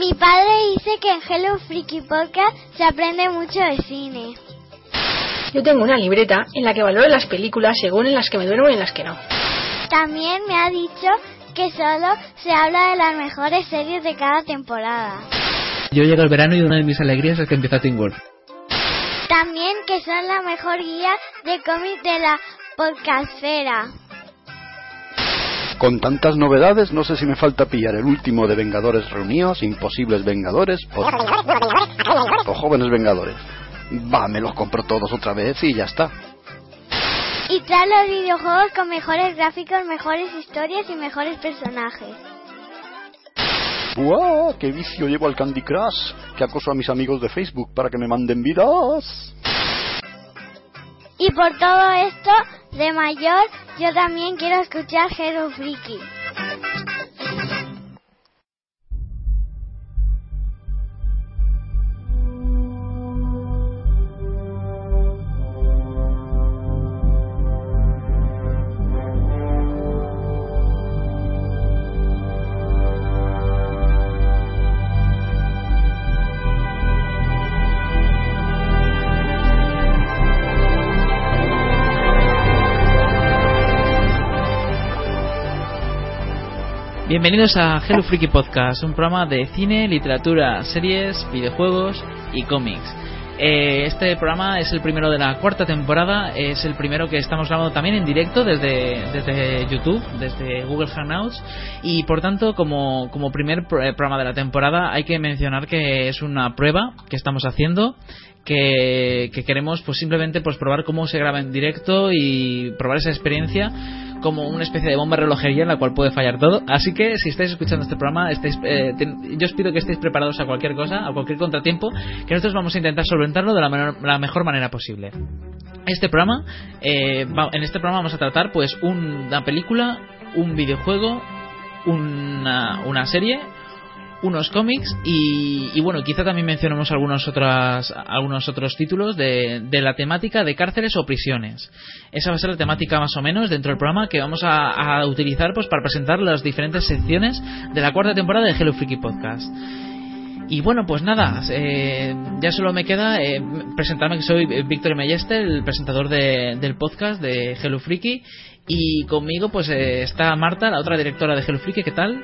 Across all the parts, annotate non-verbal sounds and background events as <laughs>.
Mi padre dice que en Hello Freaky Podcast se aprende mucho de cine. Yo tengo una libreta en la que valoro las películas según en las que me duermo y en las que no. También me ha dicho que solo se habla de las mejores series de cada temporada. Yo llego el verano y una de mis alegrías es que empieza Teen Wolf. También que son la mejor guía de cómics de la podcastfera. Con tantas novedades, no sé si me falta pillar el último de Vengadores Reunidos, Imposibles Vengadores o, o Jóvenes Vengadores. Va, me los compro todos otra vez y ya está. Y trae los videojuegos con mejores gráficos, mejores historias y mejores personajes. ¡Buah! ¡Qué vicio llevo al Candy Crush! ¡Qué acoso a mis amigos de Facebook para que me manden vidas! Y por todo esto, de mayor, yo también quiero escuchar Hero Freaky. Bienvenidos a Hello Freaky Podcast, un programa de cine, literatura, series, videojuegos y cómics. Eh, este programa es el primero de la cuarta temporada, es el primero que estamos grabando también en directo desde, desde YouTube, desde Google Hangouts y por tanto como, como primer eh, programa de la temporada hay que mencionar que es una prueba que estamos haciendo que, que queremos pues simplemente pues probar cómo se graba en directo y probar esa experiencia como una especie de bomba relojería en la cual puede fallar todo. Así que si estáis escuchando este programa, estáis, eh, ten- yo os pido que estéis preparados a cualquier cosa, a cualquier contratiempo, que nosotros vamos a intentar solventarlo de la, menor- la mejor manera posible. Este programa, eh, en este programa vamos a tratar pues un- una película, un videojuego, una, una serie unos cómics y, y bueno, quizá también mencionemos algunos otras, algunos otros títulos de, de la temática de cárceles o prisiones. Esa va a ser la temática más o menos dentro del programa que vamos a, utilizar pues para presentar las diferentes secciones de la cuarta temporada de Hello Freaky Podcast. Y bueno, pues nada, eh, ya solo me queda eh, presentarme que soy Víctor Melleste, el presentador de- del podcast de Hello Freaky. Y conmigo pues eh, está Marta, la otra directora de Hello Freaky, ¿qué tal?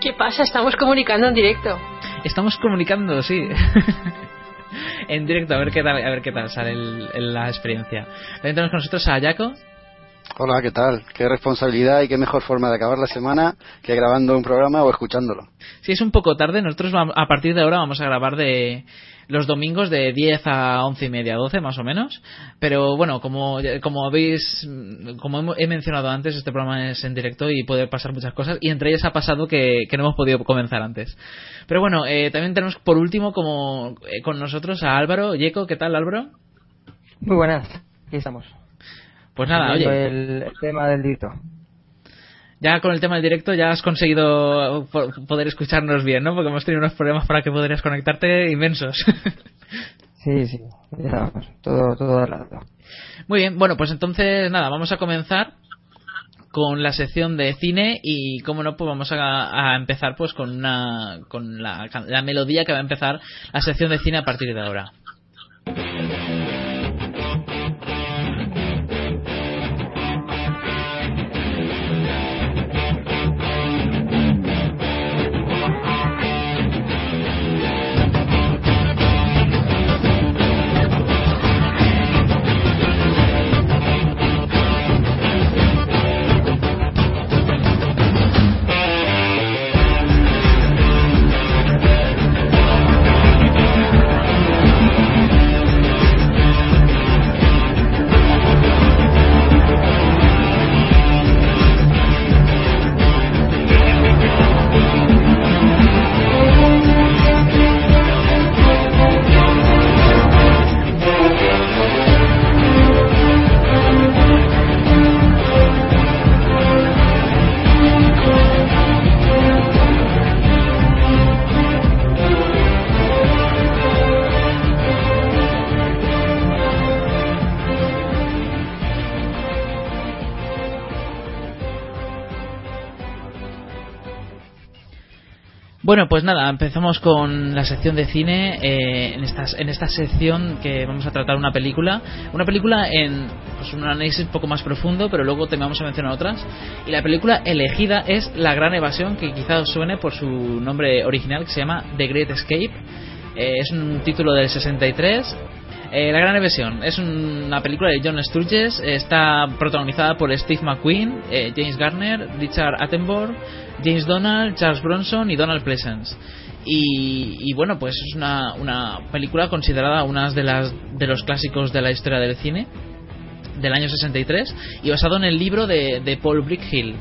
¿Qué pasa? Estamos comunicando en directo. Estamos comunicando, sí. <laughs> en directo, a ver qué tal, a ver qué tal sale el- el- la experiencia. También tenemos con nosotros a Jaco. Hola, ¿qué tal? Qué responsabilidad y qué mejor forma de acabar la semana que grabando un programa o escuchándolo. Si es un poco tarde, nosotros vam- a partir de ahora vamos a grabar de los domingos de 10 a 11 y media, 12 más o menos. Pero bueno, como, como habéis, como he mencionado antes, este programa es en directo y puede pasar muchas cosas. Y entre ellas ha pasado que, que no hemos podido comenzar antes. Pero bueno, eh, también tenemos por último como eh, con nosotros a Álvaro. Yeco, ¿qué tal Álvaro? Muy buenas, aquí estamos. Pues nada, oye. El, tema del directo. Ya con el tema del directo ya has conseguido po- poder escucharnos bien, ¿no? Porque hemos tenido unos problemas para que pudieras conectarte inmensos. <laughs> Sí, sí, ya. Todo, todo arreglado. Muy bien, bueno, pues entonces nada, vamos a comenzar con la sección de cine y como no, pues vamos a, a empezar pues con una con la, la melodía que va a empezar la sección de cine a partir de ahora. Bueno, pues nada, empezamos con la sección de cine. Eh, en, estas, en esta sección que vamos a tratar una película. Una película en pues, un análisis un poco más profundo, pero luego te vamos a mencionar otras. Y la película elegida es La Gran Evasión, que quizá os suene por su nombre original, que se llama The Great Escape. Eh, es un título del 63 eh, la Gran Evasión es una película de John Sturges, está protagonizada por Steve McQueen, eh, James Garner, Richard Attenborough, James Donald, Charles Bronson y Donald Pleasence. Y, bueno, pues es una, una película considerada una de, las, de los clásicos de la historia del cine del año 63 y basado en el libro de, de Paul Brickhill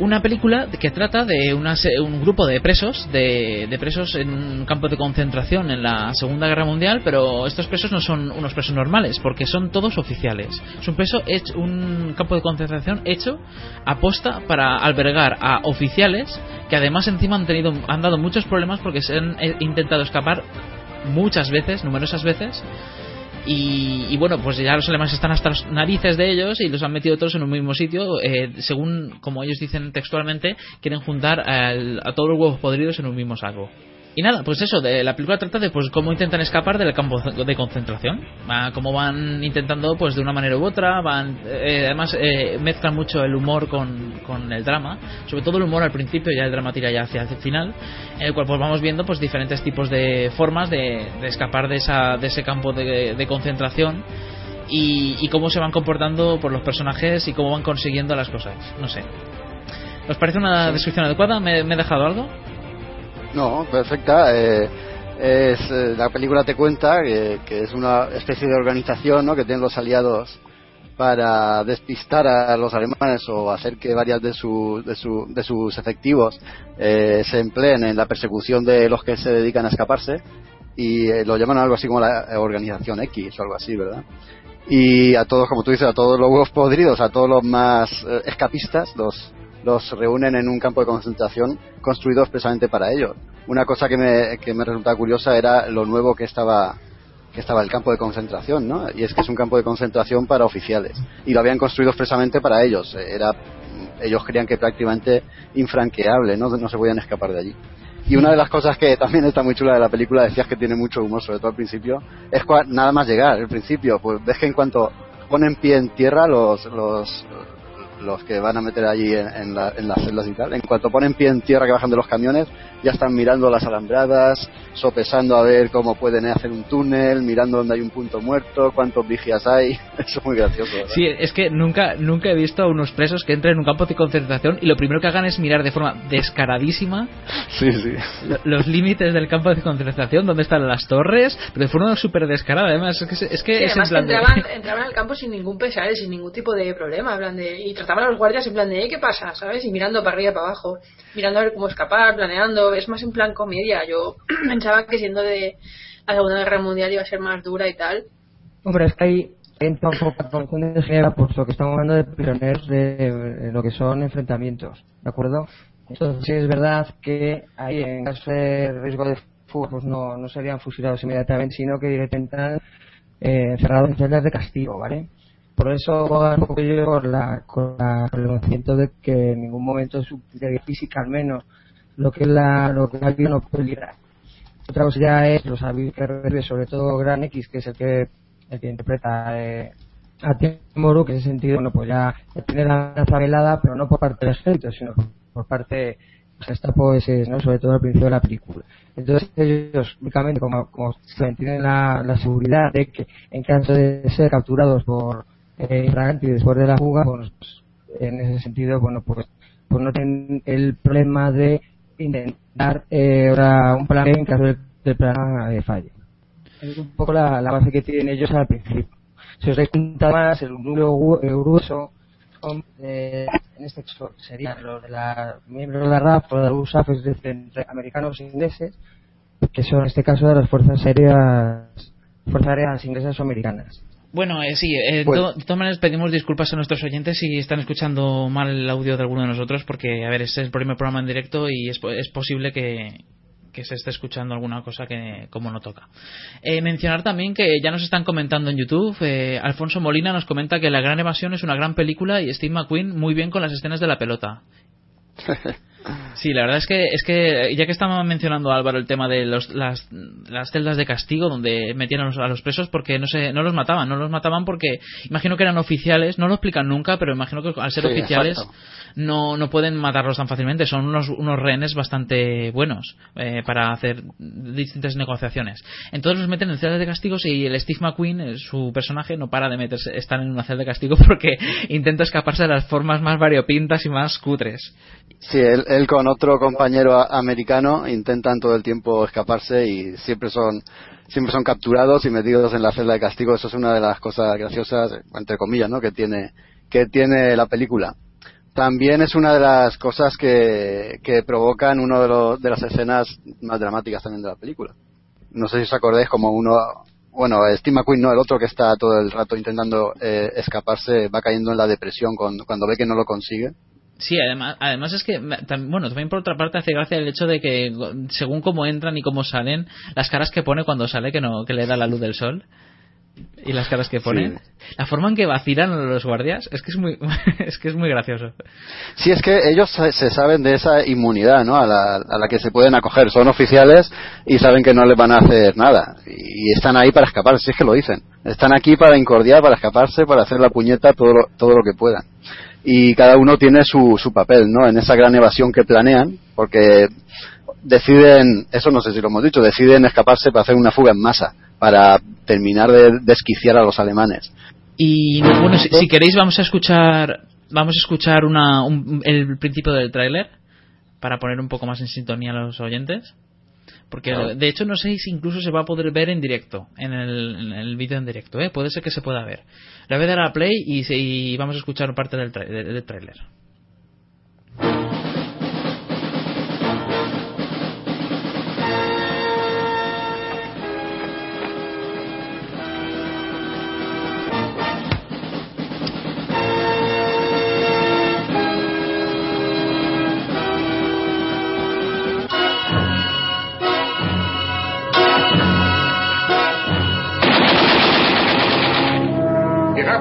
una película que trata de un grupo de presos, de, presos en un campo de concentración en la Segunda Guerra Mundial, pero estos presos no son unos presos normales, porque son todos oficiales. Es un, preso hecho, un campo de concentración hecho aposta para albergar a oficiales que además encima han, tenido, han dado muchos problemas porque se han eh, intentado escapar muchas veces, numerosas veces, y, bueno, pues ya los alemanes están hasta las narices de ellos y los han metido todos en un mismo sitio. Eh, según, como ellos dicen textualmente, quieren juntar a todos los huevos podridos en un mismo saco. Y nada, pues eso, de, la película trata de pues cómo intentan escapar del campo de concentración, cómo van intentando pues de una manera u otra, van eh, además eh, mezclan mucho el humor con, con, el drama, sobre todo el humor al principio, ya el drama tira ya hacia el final, en el cual pues vamos viendo pues diferentes tipos de formas de, escapar de, esa, de ese campo de, concentración y, cómo se van comportando por los personajes y cómo van consiguiendo las cosas, no sé. ¿Os parece una descripción adecuada? ¿Me, me he dejado algo? No, perfecta. Eh, es, eh, la película te cuenta que, es una especie de organización ¿no? que tienen los aliados para despistar a los alemanes o hacer que varias de, su, de, su, de sus efectivos eh, se empleen en la persecución de los que se dedican a escaparse y lo llaman algo así como la organización X o algo así, ¿verdad? Y a todos, como tú dices, a todos los huevos podridos, a todos los más escapistas, los, los reúnen en un campo de concentración construido expresamente para ellos. Una cosa que me, que me resulta curiosa era lo nuevo que estaba que estaba el campo de concentración, ¿no? Y es que es un campo de concentración para oficiales y lo habían construido expresamente para ellos. Era ellos creían que prácticamente infranqueable, ¿no? No se podían escapar de allí. Y una de las cosas que también está muy chula de la película, decías que tiene mucho humor, sobre todo al principio, es nada más llegar, al principio, pues ves que en cuanto ponen pie en tierra los, los que van a meter allí en, las celdas y tal, en cuanto ponen pie en tierra que bajan de los camiones, ya están mirando las alambradas, sopesando a ver cómo pueden hacer un túnel, mirando dónde hay un punto muerto, cuántos vigias hay. Eso <laughs> es muy gracioso. Sí, es que nunca, nunca he visto a unos presos que entren en un campo de concentración y lo primero que hagan es mirar de forma descaradísima los límites del campo de concentración, dónde están las torres, pero de forma súper descarada. Además, es que es, que entraban, <laughs> entraban, al campo sin ningún pesar, sin ningún tipo de problema. Hablan de, y trataban a los guardias en plan de, ¿qué pasa? ¿Sabes? Y mirando para arriba y para abajo, mirando a ver cómo escapar, planeando. Es más en plan comedia. Yo <clears throat> pensaba que siendo de la Segunda Guerra Mundial iba a ser más dura y tal. Hombre, es que hay entra un poco la de Ginebra lo que estamos hablando de prisioneros de, lo que son enfrentamientos, ¿de acuerdo? Entonces, sí es verdad que ahí, en caso de riesgo de fuga, pues no, no serían fusilados inmediatamente, sino que directamente eh, encerrados en celdas de castigo, ¿vale? Por eso un con, la, con, el conocimiento de que en ningún momento su física al menos lo que es la, lo que la vida no peligra. Otra cosa ya es los que sobre todo Gran X, que es el que, el que interpreta eh, a Timoru, que en ese sentido, bueno, pues ya tiene la lanza velada, pero no por parte del ejército, sino por, parte está pues ¿no? sobre todo al principio de la película. Entonces ellos, únicamente, como, como tienen la, la seguridad de que en caso de ser capturados por eh, y después de la fuga, pues, en ese sentido, bueno, pues, pues no tienen el problema de intentar eh, un plan en caso del, plan de falle. Es un poco la, base que tienen ellos al principio. Si os dais cuenta más, el núcleo grueso eh, en este caso sería los de la miembros de la RAF o de la USAF, es decir, americanos e ingleses, que son en este caso de las fuerzas aéreas, fuerzas aéreas inglesas o americanas. Bueno, eh, sí, eh, de todas maneras pedimos disculpas a nuestros oyentes si están escuchando mal el audio de alguno de nosotros, porque, a ver, este es el primer programa en directo y es, posible que, se esté escuchando alguna cosa que como no toca. Eh, mencionar también que ya nos están comentando en YouTube, Alfonso Molina nos comenta que La Gran Evasión es una gran película y Steve McQueen muy bien con las escenas de la pelota. <laughs> Sí, la verdad es que es que ya que estaba mencionando Álvaro el tema de los, las, las celdas de castigo donde metían a los, a los presos porque no se, no los mataban, no los mataban porque imagino que eran oficiales, no lo explican nunca, pero imagino que al ser Sí, oficiales exacto. no, no pueden matarlos tan fácilmente, son unos, unos rehenes bastante buenos eh, para hacer distintas negociaciones. Entonces los meten en celdas de castigos y el Steve McQueen, eh, su personaje, no para de meterse, estar en una celda de castigo <laughs> porque intenta escaparse de las formas más variopintas y más cutres. Sí, él, con otro compañero americano intentan todo el tiempo escaparse y siempre son siempre son capturados y metidos en la celda de castigo. Eso es una de las cosas graciosas, entre comillas, ¿no? que tiene que tiene la película. También es una de las cosas que, que provocan una de, de las escenas más dramáticas también de la película. No sé si os acordáis como uno, bueno, Steve McQueen no, el otro que está todo el rato intentando eh, escaparse va cayendo en la depresión cuando ve que no lo consigue. Sí, además, además es que, bueno, también por otra parte hace gracia el hecho de que según cómo entran y cómo salen, las caras que pone cuando sale, que no que le da la luz del sol, y las caras que ponen, la forma en que vacilan los guardias, es que es muy, <laughs> es que es muy gracioso. Sí, es que ellos se se saben de esa inmunidad ¿no? a, la, a la que se pueden acoger. Son oficiales y saben que no les van a hacer nada. Y están ahí para escaparse, si es que lo dicen. Están aquí para incordiar, para escaparse, para hacer la puñeta todo lo, todo lo que puedan. Y cada uno tiene su, su papel ¿no? en esa gran evasión que planean, porque deciden, eso no sé si lo hemos dicho, deciden escaparse para hacer una fuga en masa, para terminar de desquiciar a los alemanes. Y bueno, si, si queréis vamos a escuchar, vamos a escuchar una, un- el principio del tráiler para poner un poco más en sintonía a los oyentes. Porque de hecho no sé si incluso se va a poder ver en directo, en el, en el vídeo en directo, ¿eh? puede ser que se pueda ver. Le voy a dar a play y, y vamos a escuchar parte del, del- del tráiler.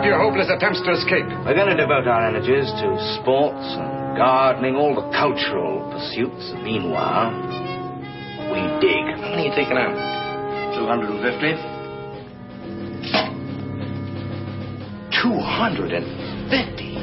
Your hopeless attempts to escape. We're going to devote our energies to sports and gardening, all the cultural pursuits. Meanwhile, we dig. How many are you taking out? 250? 250?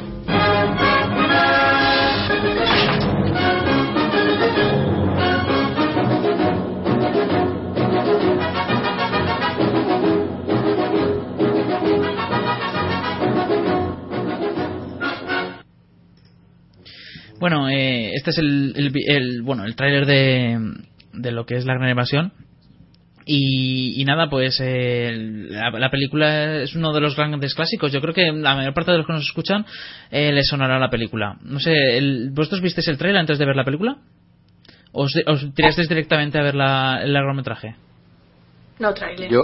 Bueno, eh, este es el, el, vi- el- bueno el tráiler de, de lo que es la gran evasión. Y, y nada, pues eh, la, la película es uno de los grandes clásicos. Yo creo que la mayor parte de los que nos escuchan eh, les sonará la película. No sé, el- ¿vosotros visteis el tráiler antes de ver la película? ¿Os, os tirasteis directamente a ver la, el largometraje? No, trailer. Yo,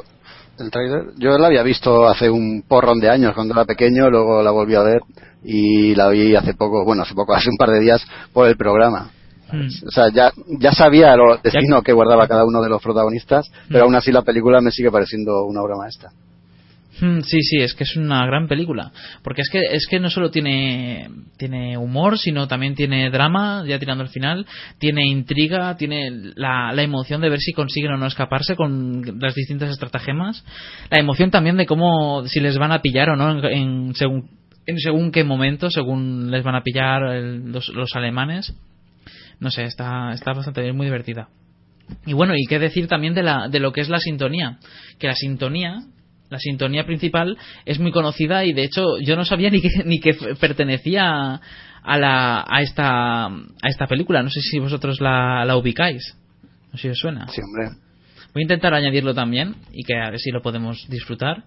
el tráiler, yo la había visto hace un porrón de años cuando era pequeño, luego la volví a ver y la vi hace poco, bueno, hace poco, <laughs> hace un par de días por el programa. Hmm. O sea, ya, ya sabía lo destino que guardaba cada uno de los protagonistas, pero Mm. aún así la película me sigue pareciendo una obra maestra. Mm, Sí, sí, es que es una gran película. Porque es que, es que no solo tiene, tiene humor, sino también tiene drama, ya tirando al final, tiene intriga, tiene la, la emoción de ver si consiguen o no escaparse con las distintas estratagemas, la emoción también de cómo, si les van a pillar o no en, en según, en según qué momento, según les van a pillar el- los, los alemanes. No sé, está, está bastante bien, muy divertida. Y bueno, y qué decir también de, la, de lo que es la sintonía. Que la sintonía, la sintonía principal, es muy conocida y de hecho yo no sabía <laughs> ni que, ni que pertenecía a, la, a, esta, a esta película. No sé si vosotros la, la ubicáis. No sé si os suena. Sí, hombre. Voy a intentar añadirlo también y que a ver si lo podemos disfrutar.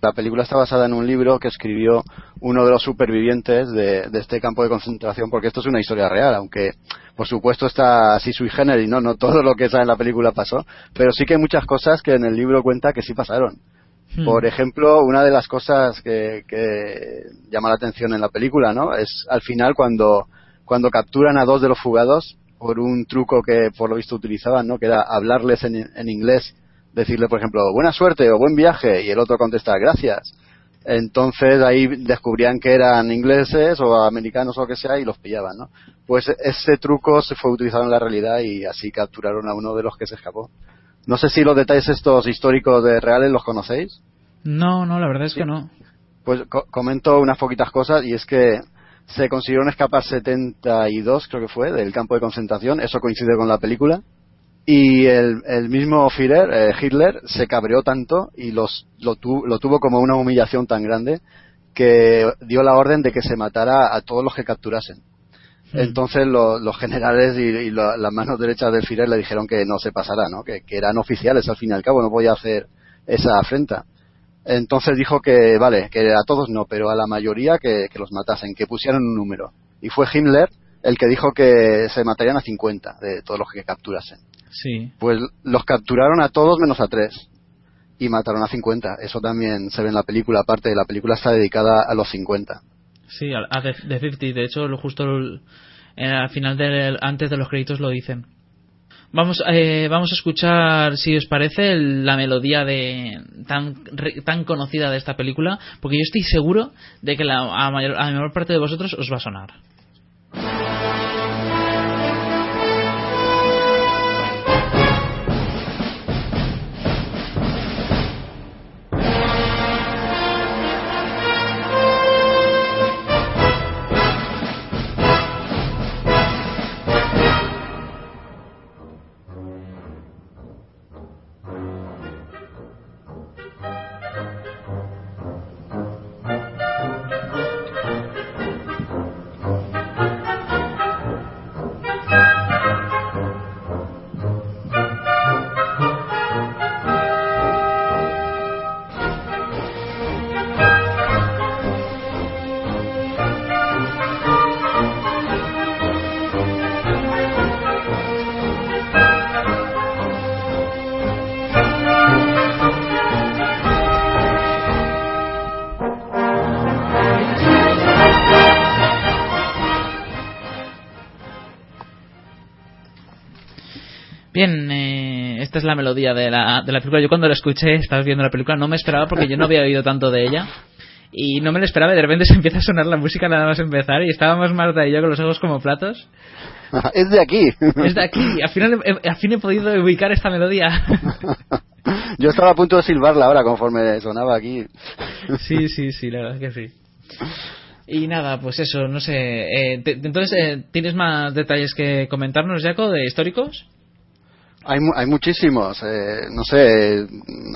La película está basada en un libro que escribió uno de los supervivientes de, de este campo de concentración, porque esto es una historia real, aunque por supuesto está así sui generis, ¿no? No todo lo que sale en la película pasó, pero sí que hay muchas cosas que en el libro cuenta que sí pasaron. Hmm. Por ejemplo, una de las cosas que, que llama la atención en la película, ¿no? Es al final cuando, cuando capturan a dos de los fugados por un truco que por lo visto utilizaban, ¿no? Que era hablarles en, en inglés, decirle, por ejemplo, buena suerte o buen viaje, y el otro contesta, gracias. Entonces ahí descubrían que eran ingleses o americanos o lo que sea y los pillaban, ¿no? Pues ese truco se fue utilizado en la realidad y así capturaron a uno de los que se escapó. No sé si los detalles estos históricos de reales los conocéis. No, no, la verdad es que no. Pues co- comento unas poquitas cosas y es que se consiguieron escapar 72, creo que fue, del campo de concentración. Eso coincide con la película. Y el, el mismo Führer, eh, Hitler, se cabreó tanto y los, lo, tu- lo tuvo como una humillación tan grande que dio la orden de que se matara a todos los que capturasen. Entonces lo- los generales y, y la- las manos derechas del Führer le dijeron que no se pasara, ¿no? Que, que eran oficiales al fin y al cabo, no podía hacer esa afrenta. Entonces dijo que, vale, que a todos no, pero a la mayoría que, que los matasen, que pusieran un número. Y fue Himmler el que dijo que se matarían a 50 de todos los que capturasen. Sí. Pues los capturaron a todos menos a tres. Y mataron a 50. Eso también se ve en la película. Aparte, la película está dedicada a los 50. Sí, a, The, 50. De hecho, lo justo al final, del, antes de los créditos lo dicen. Vamos, eh, vamos a escuchar, si os parece, el- la melodía de tan, re- tan conocida de esta película, porque yo estoy seguro de que la, a, mayor, a la mayor parte de vosotros os va a sonar. Es la melodía de la, de la película. Yo cuando la escuché, estabas viendo la película, no me esperaba porque yo no había oído tanto de ella. Y no me lo esperaba, y de repente <laughs> se empieza a sonar la música nada más empezar y estábamos Marta y yo con los ojos como platos. es de aquí. <laughs> Es de aquí, al final, he- al fin he podido ubicar esta melodía. <laughs> Yo estaba a punto de silbarla ahora conforme sonaba aquí. Sí, sí, sí, la verdad es que sí. Y nada, pues eso, no sé. eh, te- entonces, eh, ¿tienes más detalles que comentarnos, Jaco, de históricos? Hay, hay muchísimos, eh, no sé,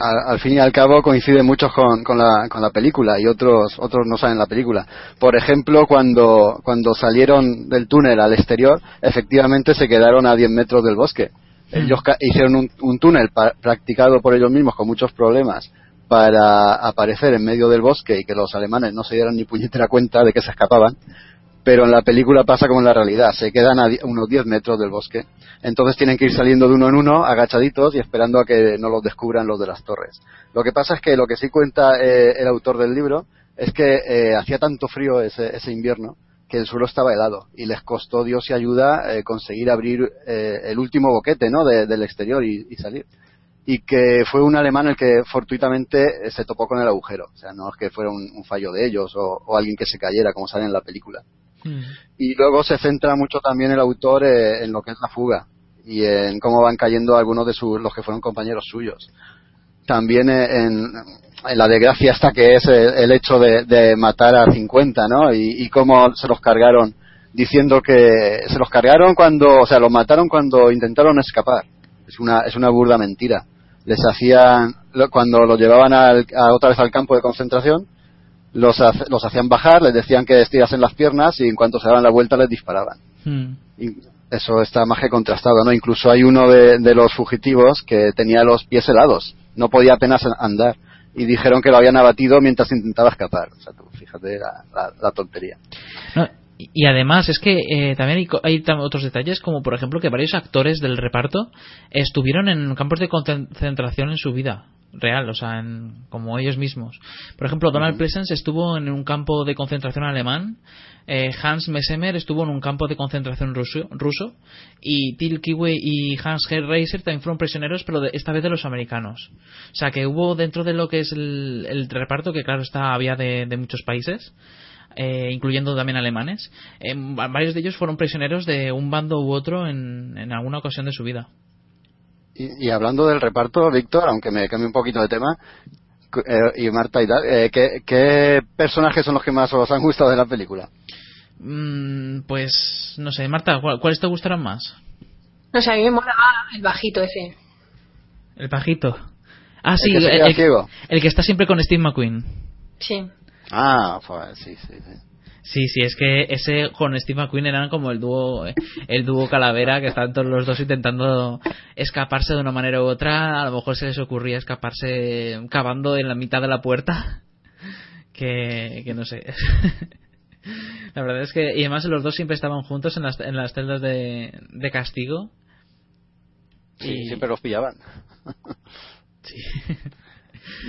al, al fin y al cabo coinciden muchos con, con, la, con la película y otros otros no saben la película. Por ejemplo, cuando, cuando salieron del túnel al exterior, efectivamente se quedaron a 10 metros del bosque. Ellos ca- hicieron un, túnel practicado por ellos mismos con muchos problemas para aparecer en medio del bosque y que los alemanes no se dieran ni puñetera cuenta de que se escapaban pero en la película pasa como en la realidad, se quedan a unos 10 metros del bosque, entonces tienen que ir saliendo de uno en uno, agachaditos y esperando a que no los descubran los de las torres. Lo que pasa es que lo que sí cuenta eh, el autor del libro es que eh, hacía tanto frío ese, ese invierno que el suelo estaba helado y les costó Dios y ayuda eh, conseguir abrir eh, el último boquete ¿no? de- del exterior y, salir y que fue un alemán el que fortuitamente se topó con el agujero. O sea, no es que fuera un, un fallo de ellos o, o alguien que se cayera, como sale en la película. Y luego se centra mucho también el autor eh, en lo que es la fuga y en cómo van cayendo algunos de sus, los que fueron compañeros suyos. También eh, en, en la desgracia esta que es el, el hecho de, matar a 50, ¿no? Y, cómo se los cargaron diciendo que se los cargaron cuando, o sea, los mataron cuando intentaron escapar. Es una, es una burda mentira. Les hacían, cuando los llevaban al- a otra vez al campo de concentración, los, los hacían bajar, les decían que estirasen las piernas y en cuanto se daban la vuelta les disparaban. Hmm. Y eso está más que contrastado, ¿no? Incluso hay uno de, de los fugitivos que tenía los pies helados, no podía apenas andar y dijeron que lo habían abatido mientras intentaba escapar. O sea, tú fíjate la, la- la tontería. No, Y, y además es que eh, también hay, hay tam- otros detalles, como por ejemplo que varios actores del reparto estuvieron en campos de concentración en su vida real, o sea, en- como ellos mismos. Por ejemplo, Donald Pleasence estuvo en un campo de concentración alemán, eh, Hans Messemer estuvo en un campo de concentración ruso, ruso y Till Kiwe y Hans Reiser también fueron prisioneros, pero de- esta vez de los americanos. O sea, que hubo dentro de lo que es el, el reparto, que claro está, había de, de muchos países, eh, incluyendo también alemanes, eh, va- varios de ellos fueron prisioneros de un bando u otro en, en alguna ocasión de su vida. Y, y hablando del reparto, Víctor, aunque me cambie un poquito de tema, eh, y Marta y tal, eh, ¿qué, qué personajes son los que más os han gustado de la película? Mm, pues, no sé, Marta, ¿cuál- ¿cuáles te gustaron más? No sé, a mí me mola el bajito ese. El pajito. Ah, sí, que queda ciego. el que está siempre con Steve McQueen. Sí. Ah, sí, sí, sí. Sí, sí, es que ese con Steve McQueen eran como el dúo, el dúo calavera que estaban todos los dos intentando escaparse de una manera u otra. A lo mejor se les ocurría escaparse cavando en la mitad de la puerta. Que, que no sé. La verdad es que, y además los dos siempre estaban juntos en las, en las celdas de, de castigo. Sí, Y- siempre los pillaban. Sí.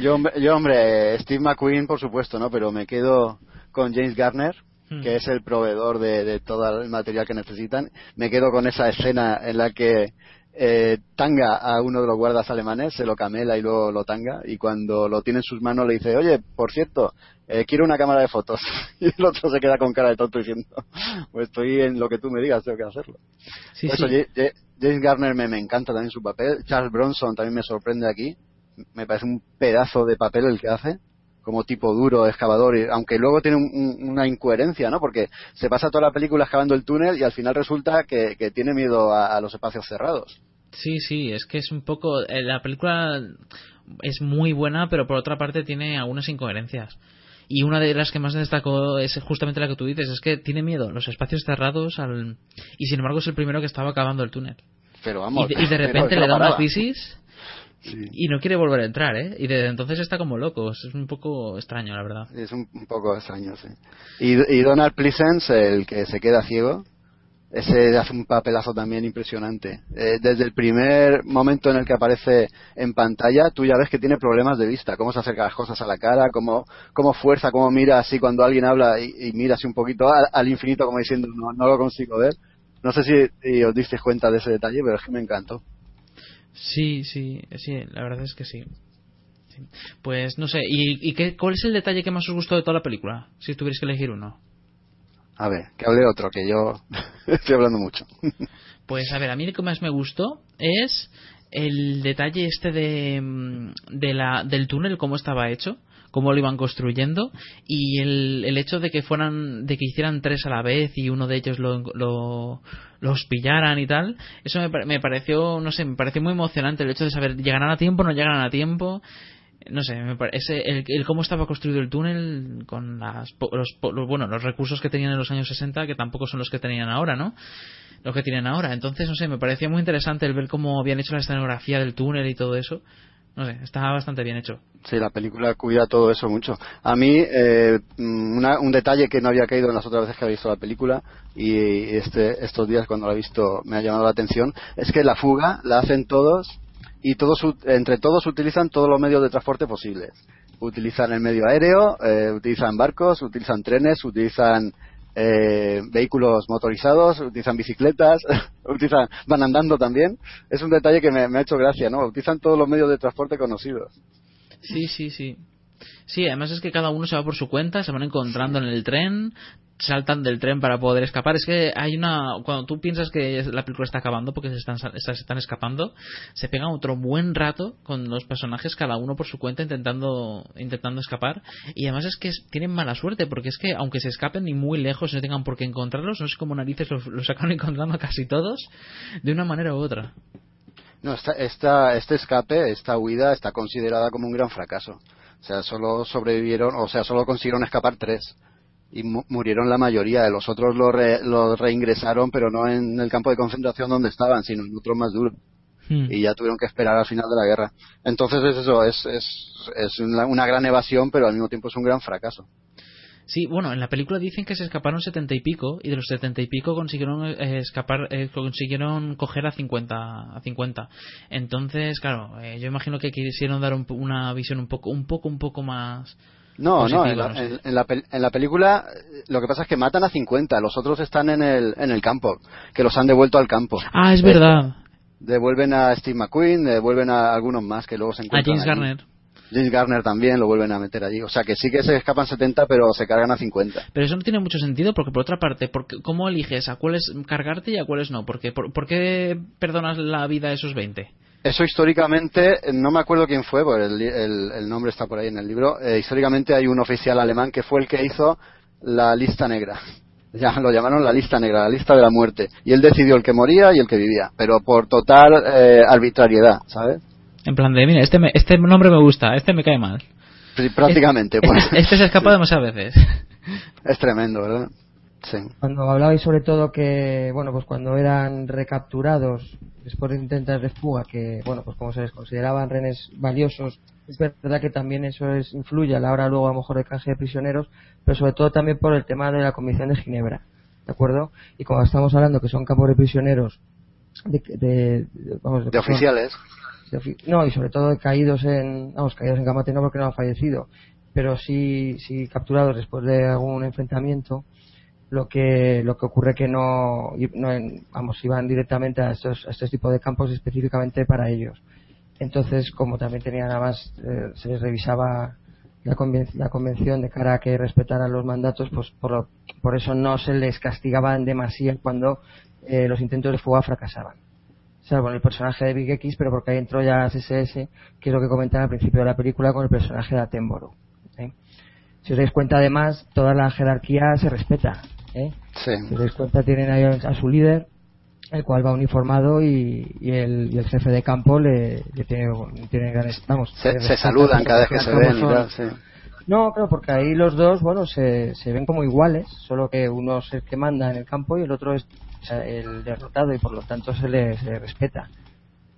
Yo, hombre- yo, hombre, Steve McQueen, por supuesto, ¿no? Pero me quedo con James Garner, Hmm. que es el proveedor de, de todo el material que necesitan. Me quedo con esa escena en la que eh, tanga a uno de los guardas alemanes, se lo camela y luego lo tanga, y cuando lo tiene en sus manos le dice, oye, por cierto, eh, quiero una cámara de fotos. <laughs> Y el otro se queda con cara de tonto diciendo, pues estoy en lo que tú me digas, tengo que hacerlo. Sí, eso, sí. James Garner me, me encanta también su papel. Charles Bronson también me sorprende aquí. Me parece un pedazo de papel el que hace, como tipo duro, excavador, y- aunque luego tiene un- un- una incoherencia, ¿no? Porque se pasa toda la película excavando el túnel y al final resulta que, que tiene miedo a, a los espacios cerrados. Sí, sí, es que es un poco. eh, La película es muy buena, pero por otra parte tiene algunas incoherencias. Y una de las que más destacó es justamente la que tú dices, es que tiene miedo a los espacios cerrados al... y sin embargo es el primero que estaba acabando el túnel. Pero vamos. y, de, y de <laughs> repente le da una crisis Sí. y no quiere volver a entrar, ¿eh? Y desde entonces está como loco, es un poco extraño, la verdad. Es un, un poco extraño, sí. Y, y Donald Pleasence, el que se queda ciego, ese hace un papelazo también impresionante. Eh, desde el primer momento en el que aparece en pantalla, tú ya ves que tiene problemas de vista, cómo se acerca las cosas a la cara, cómo, cómo fuerza, cómo mira así cuando alguien habla y, y mira así un poquito al, al infinito como diciendo no, no lo consigo ver. No sé si, si os disteis cuenta de ese detalle, pero es que me encantó. Sí, sí, sí, la verdad es que sí. Sí. Pues no sé, ¿y, y qué, cuál es el detalle que más os gustó de toda la película? Si tuvierais que elegir uno. A ver, que hable otro, que yo <laughs> estoy hablando mucho. Pues a ver, a mí lo que más me gustó es el detalle este de, mm, de la, del túnel, cómo estaba hecho, cómo lo iban construyendo y el, el hecho de que fueran, de que hicieran tres a la vez y uno de ellos lo, lo- los pillaran y tal, eso me, me pareció, no sé, me pareció muy emocionante el hecho de saber llegarán a tiempo, no llegarán a tiempo. No sé, me parece el, el cómo estaba construido el túnel con las, los, los- bueno, los recursos que tenían en los años 60, que tampoco son los que tenían ahora, ¿no? Los que tienen ahora. Entonces, no sé, me parecía muy interesante el ver cómo habían hecho la escenografía del túnel y todo eso. No sé, estaba bastante bien hecho. Sí, la película cuida todo eso mucho. A mí, eh, mm, una- un detalle que no había caído en las otras veces que había visto la película y este, estos días cuando la he visto me ha llamado la atención, es que la fuga la hacen todos y todos entre todos utilizan todos los medios de transporte posibles. Utilizan el medio aéreo, eh, utilizan barcos, utilizan trenes, utilizan eh, vehículos motorizados, utilizan bicicletas, <laughs> utilizan, van andando también. Es un detalle que me, me ha hecho gracia, ¿no? Utilizan todos los medios de transporte conocidos. Sí, sí, sí. Sí, además es que cada uno se va por su cuenta, se van encontrando en el tren, saltan del tren para poder escapar. Es que hay una. Cuando tú piensas que la película está acabando porque se están, se están escapando, se pega otro buen rato con los personajes, cada uno por su cuenta, intentando, intentando escapar. Y además es que tienen mala suerte porque es que, aunque se escapen ni muy lejos no tengan por qué encontrarlos, no sé cómo narices los, los acaban <laughs> encontrando casi todos de una manera u otra. No, esta, esta, este escape, esta huida, está considerada como un gran fracaso. O sea, solo sobrevivieron, o sea, solo consiguieron escapar tres. Y mu- murieron la mayoría. de Los otros lo, re- lo reingresaron, pero no en el campo de concentración donde estaban, sino en otro más duro. Hmm. Y ya tuvieron que esperar al final de la guerra. Entonces es eso, es, es, es una, una gran evasión, pero al mismo tiempo es un gran fracaso. Sí, bueno, en la película dicen que se escaparon setenta y pico y de los setenta y pico consiguieron eh, escapar, eh, consiguieron coger a 50, a 50. Entonces, claro, eh, yo imagino que quisieron dar un- una visión un poco, un poco, un poco más. No, no, en la, en- en la pel- en la película eh, lo que pasa es que matan a 50, los otros están en el, en el campo, que los han devuelto al campo. Ah, es Eh, verdad. Devuelven a Steve McQueen, devuelven a algunos más que luego se A encuentran. James allí. Garner. James Garner también lo vuelven a meter allí. O sea que sí que se escapan 70, pero se cargan a 50. Pero eso no tiene mucho sentido porque, por otra parte, ¿por qué- ¿cómo eliges a cuáles cargarte y a cuáles no? Porque, por, ¿Por qué perdonas la vida a esos 20? Eso históricamente, no me acuerdo quién fue, porque el, li- el- el nombre está por ahí en el libro. eh, históricamente hay un oficial alemán que fue el que hizo la lista negra. <laughs> Ya lo llamaron la lista negra, la lista de la muerte. Y él decidió el que moría y el que vivía, pero por total eh, arbitrariedad, ¿sabes? En plan de, mira, este, me- este nombre me gusta, este me cae mal. Pr- Prácticamente, Este, pues. este se escapa <laughs> demasiadas veces. Es tremendo, ¿verdad? Sí. Cuando hablabais sobre todo que, bueno, pues cuando eran recapturados después de intentos de fuga, que, bueno, pues como se les consideraban rehenes valiosos, es verdad que también eso es, influye a la hora luego a lo mejor de canje de prisioneros, pero sobre todo también por el tema de la Convención de Ginebra, ¿de acuerdo? Y como estamos hablando que son campos de prisioneros, de, de- de- vamos, De oficiales. ofi- no, y sobre todo de caídos en, vamos, caídos en combate no porque no han fallecido, pero sí, sí capturados después de algún enfrentamiento, lo que, lo que ocurre que no, no vamos, iban directamente a estos, a estos tipos de campos específicamente para ellos. Entonces, como también tenían además, eh, se les revisaba la, conven- la convención de cara a que respetaran los mandatos, pues por, por eso no se les castigaban demasiado cuando eh, los intentos de fuga fracasaban salvo en el personaje de Big X, pero porque ahí entró ya SSS, que es lo que comentan al principio de la película con el personaje de Attenborough. ¿eh? Si os dais cuenta, además, toda la jerarquía se respeta. ¿Eh? Sí. Si dais cuenta, tienen ahí a su líder, el cual va uniformado y, y el, y el jefe de campo le, le tiene, tiene ganas, vamos, Se, saludan cada vez que se ven sí. no, claro, porque ahí los dos, bueno, se, se ven como iguales, solo que uno es el que manda en el campo y el otro es el derrotado y por lo tanto se le, se le respeta.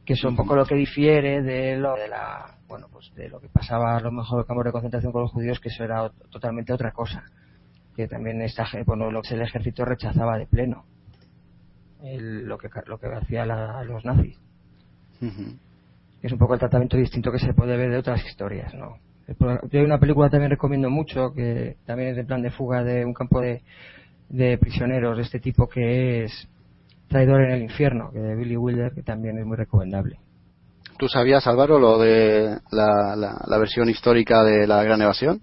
Que es un poco lo que difiere de lo de la, bueno, pues de lo que pasaba a lo mejor en campos de concentración con los judíos, que eso era ot- totalmente otra cosa. Que también esta, ge- bueno, lo que el ejército rechazaba de pleno. El- lo que lo que hacía la- los nazis es un poco el tratamiento distinto que se puede ver de otras historias, ¿no? Yo hay una película también recomiendo mucho que también es de plan de fuga de un campo de, de prisioneros de este tipo que es Traidor en el infierno, que de Billy Wilder, que también es muy recomendable. ¿Tú sabías, Álvaro, lo de la, la, la versión histórica de la Gran Evasión?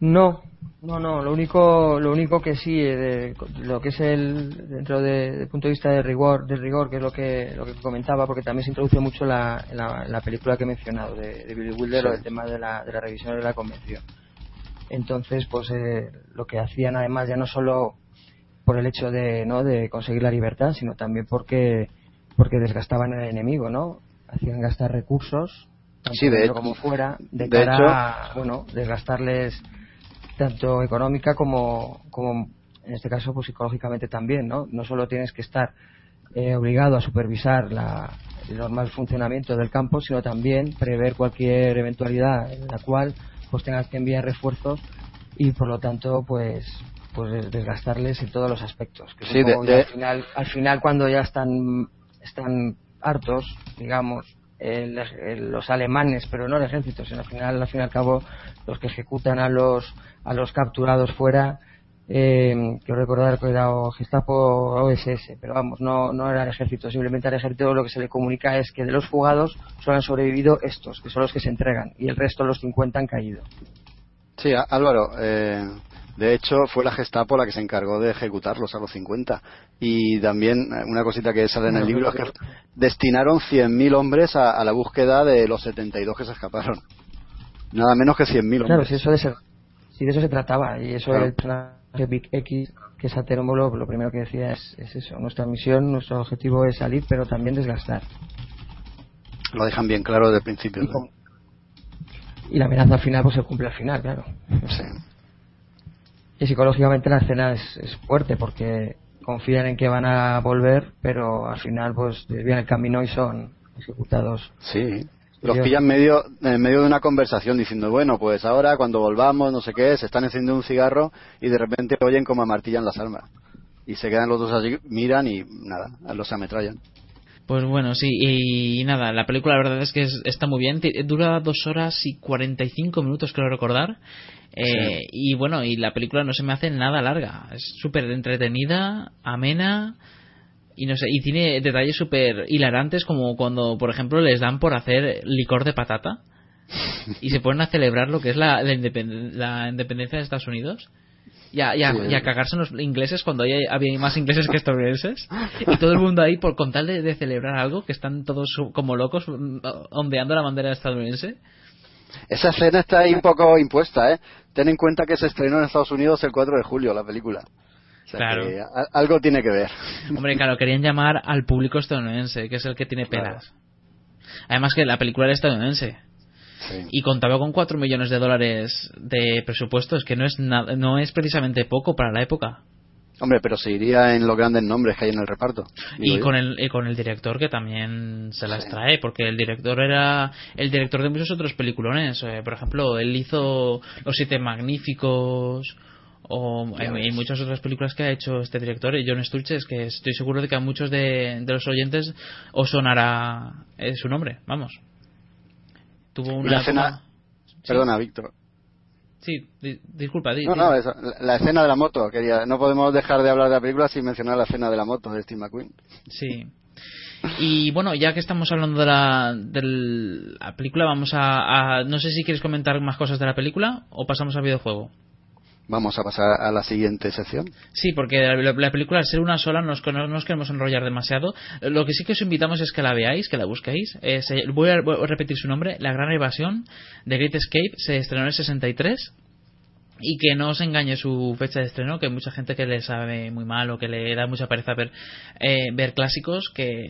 No, no, no. Lo único, lo único que sí, eh, de, lo que es el dentro de- del punto de vista de rigor, de rigor, que es lo que lo que comentaba, porque también se introduce mucho la, en la, la película que he mencionado de, de Billy Wilder, Sí. o el tema de la, de la revisión de la convención. Entonces, pues eh, lo que hacían además ya no solo por el hecho de no de conseguir la libertad, sino también porque porque desgastaban al enemigo, ¿no? Hacían gastar recursos, tanto Sí, de hecho- como fuera, de, de cara hecho- a, bueno, desgastarles tanto económica como, como en este caso pues psicológicamente también, ¿no? No solo tienes que estar eh, obligado a supervisar la, el normal funcionamiento del campo, sino también prever cualquier eventualidad en la cual pues tengas que enviar refuerzos y por lo tanto pues pues desgastarles en todos los aspectos. Que Sí, de- de- al final al final cuando ya están están hartos, digamos, el- el- los alemanes, pero no el ejército, sino al final, al fin y al cabo, los que ejecutan a los a los capturados fuera, eh, quiero recordar que era o Gestapo o OSS, pero vamos, no, no era el ejército, simplemente al ejército lo que se le comunica es que de los fugados solo han sobrevivido estos, que son los que se entregan, y el resto, los 50, han caído. Sí, Álvaro, eh, de hecho fue la Gestapo la que se encargó de ejecutarlos a los 50. Y también eh, una cosita que sale en el libro es que destinaron 100.000 hombres a, a la búsqueda de los 72 que se escaparon. Nada menos que 100.000 Claro, hombres. si eso de ser, si de eso se trataba, y eso Claro. el personaje Big X, que es Aterómolo, lo primero que decía es, es eso, nuestra misión, nuestro objetivo es salir, pero también desgastar. Lo dejan bien claro desde el principio. Y, ¿no? con- y la amenaza al final pues se cumple al final, claro. Sí. Y psicológicamente la escena es, es fuerte porque confían en que van a volver, pero al final pues desvían el camino y son ejecutados. Sí. Los pillan medio, en medio de una conversación diciendo, bueno, pues ahora cuando volvamos, no sé qué, se están encendiendo un cigarro y de repente oyen como amartillan las armas. Y se quedan los dos así, miran y nada, los ametrallan. Pues bueno, sí, y, nada, la película la verdad es que es- está muy bien, dura dos horas y 45 minutos, creo recordar. Eh, Y bueno, y la película no se me hace nada larga, es súper entretenida, amena, y no sé, y tiene detalles súper hilarantes como cuando, por ejemplo, les dan por hacer licor de patata y se ponen a celebrar lo que es la, la, independ- la independencia de Estados Unidos. Y a, y a- Sí. y a cagarse en los ingleses cuando hay, había más ingleses que estadounidenses. Y todo el mundo ahí, por con tal de, de celebrar algo, que están todos como locos mm, ondeando la bandera estadounidense. Esa escena está ahí un poco impuesta, ¿eh? Ten en cuenta que se estrenó en Estados Unidos el 4 de julio la película. O sea Claro. que algo tiene que ver. Hombre, claro, querían llamar al público estadounidense, que es el que tiene pelas. Además que la película era estadounidense. Sí. y contaba con 4 millones de dólares de presupuesto, es que no es nada, no es precisamente poco para la época. Hombre, pero se iría en los grandes nombres que hay en el reparto. Y con el y con el director que también se las Sí. trae, porque el director era el director de muchos otros peliculones. eh, por ejemplo, él hizo Los Siete Magníficos o hay, muchas otras películas que ha hecho este director, John Sturges, que estoy seguro de que a muchos de, de los oyentes os sonará eh, su nombre. Vamos. Tuvo Y una la escena... Perdona, Víctor. Sí, di- disculpa, di- No, no, eso, la, la escena de la moto. Quería, no podemos dejar de hablar de la película sin mencionar la escena de la moto de Steve McQueen. Sí. Y bueno, ya que estamos hablando de la, de la película, vamos a, a- No sé si quieres comentar más cosas de la película o pasamos al videojuego. Vamos a pasar a la siguiente sección. Sí, porque la, la película, al ser una sola, no nos, no nos queremos enrollar demasiado. Lo que sí que os invitamos es que la veáis, que la busquéis. Eh, se- voy, a, voy a repetir su nombre: La Gran Evasión de Great Escape. Se estrenó en el 63. Y que no os engañe su fecha de estreno, que hay mucha gente que le sabe muy mal o que le da mucha pereza ver, eh, ver clásicos que,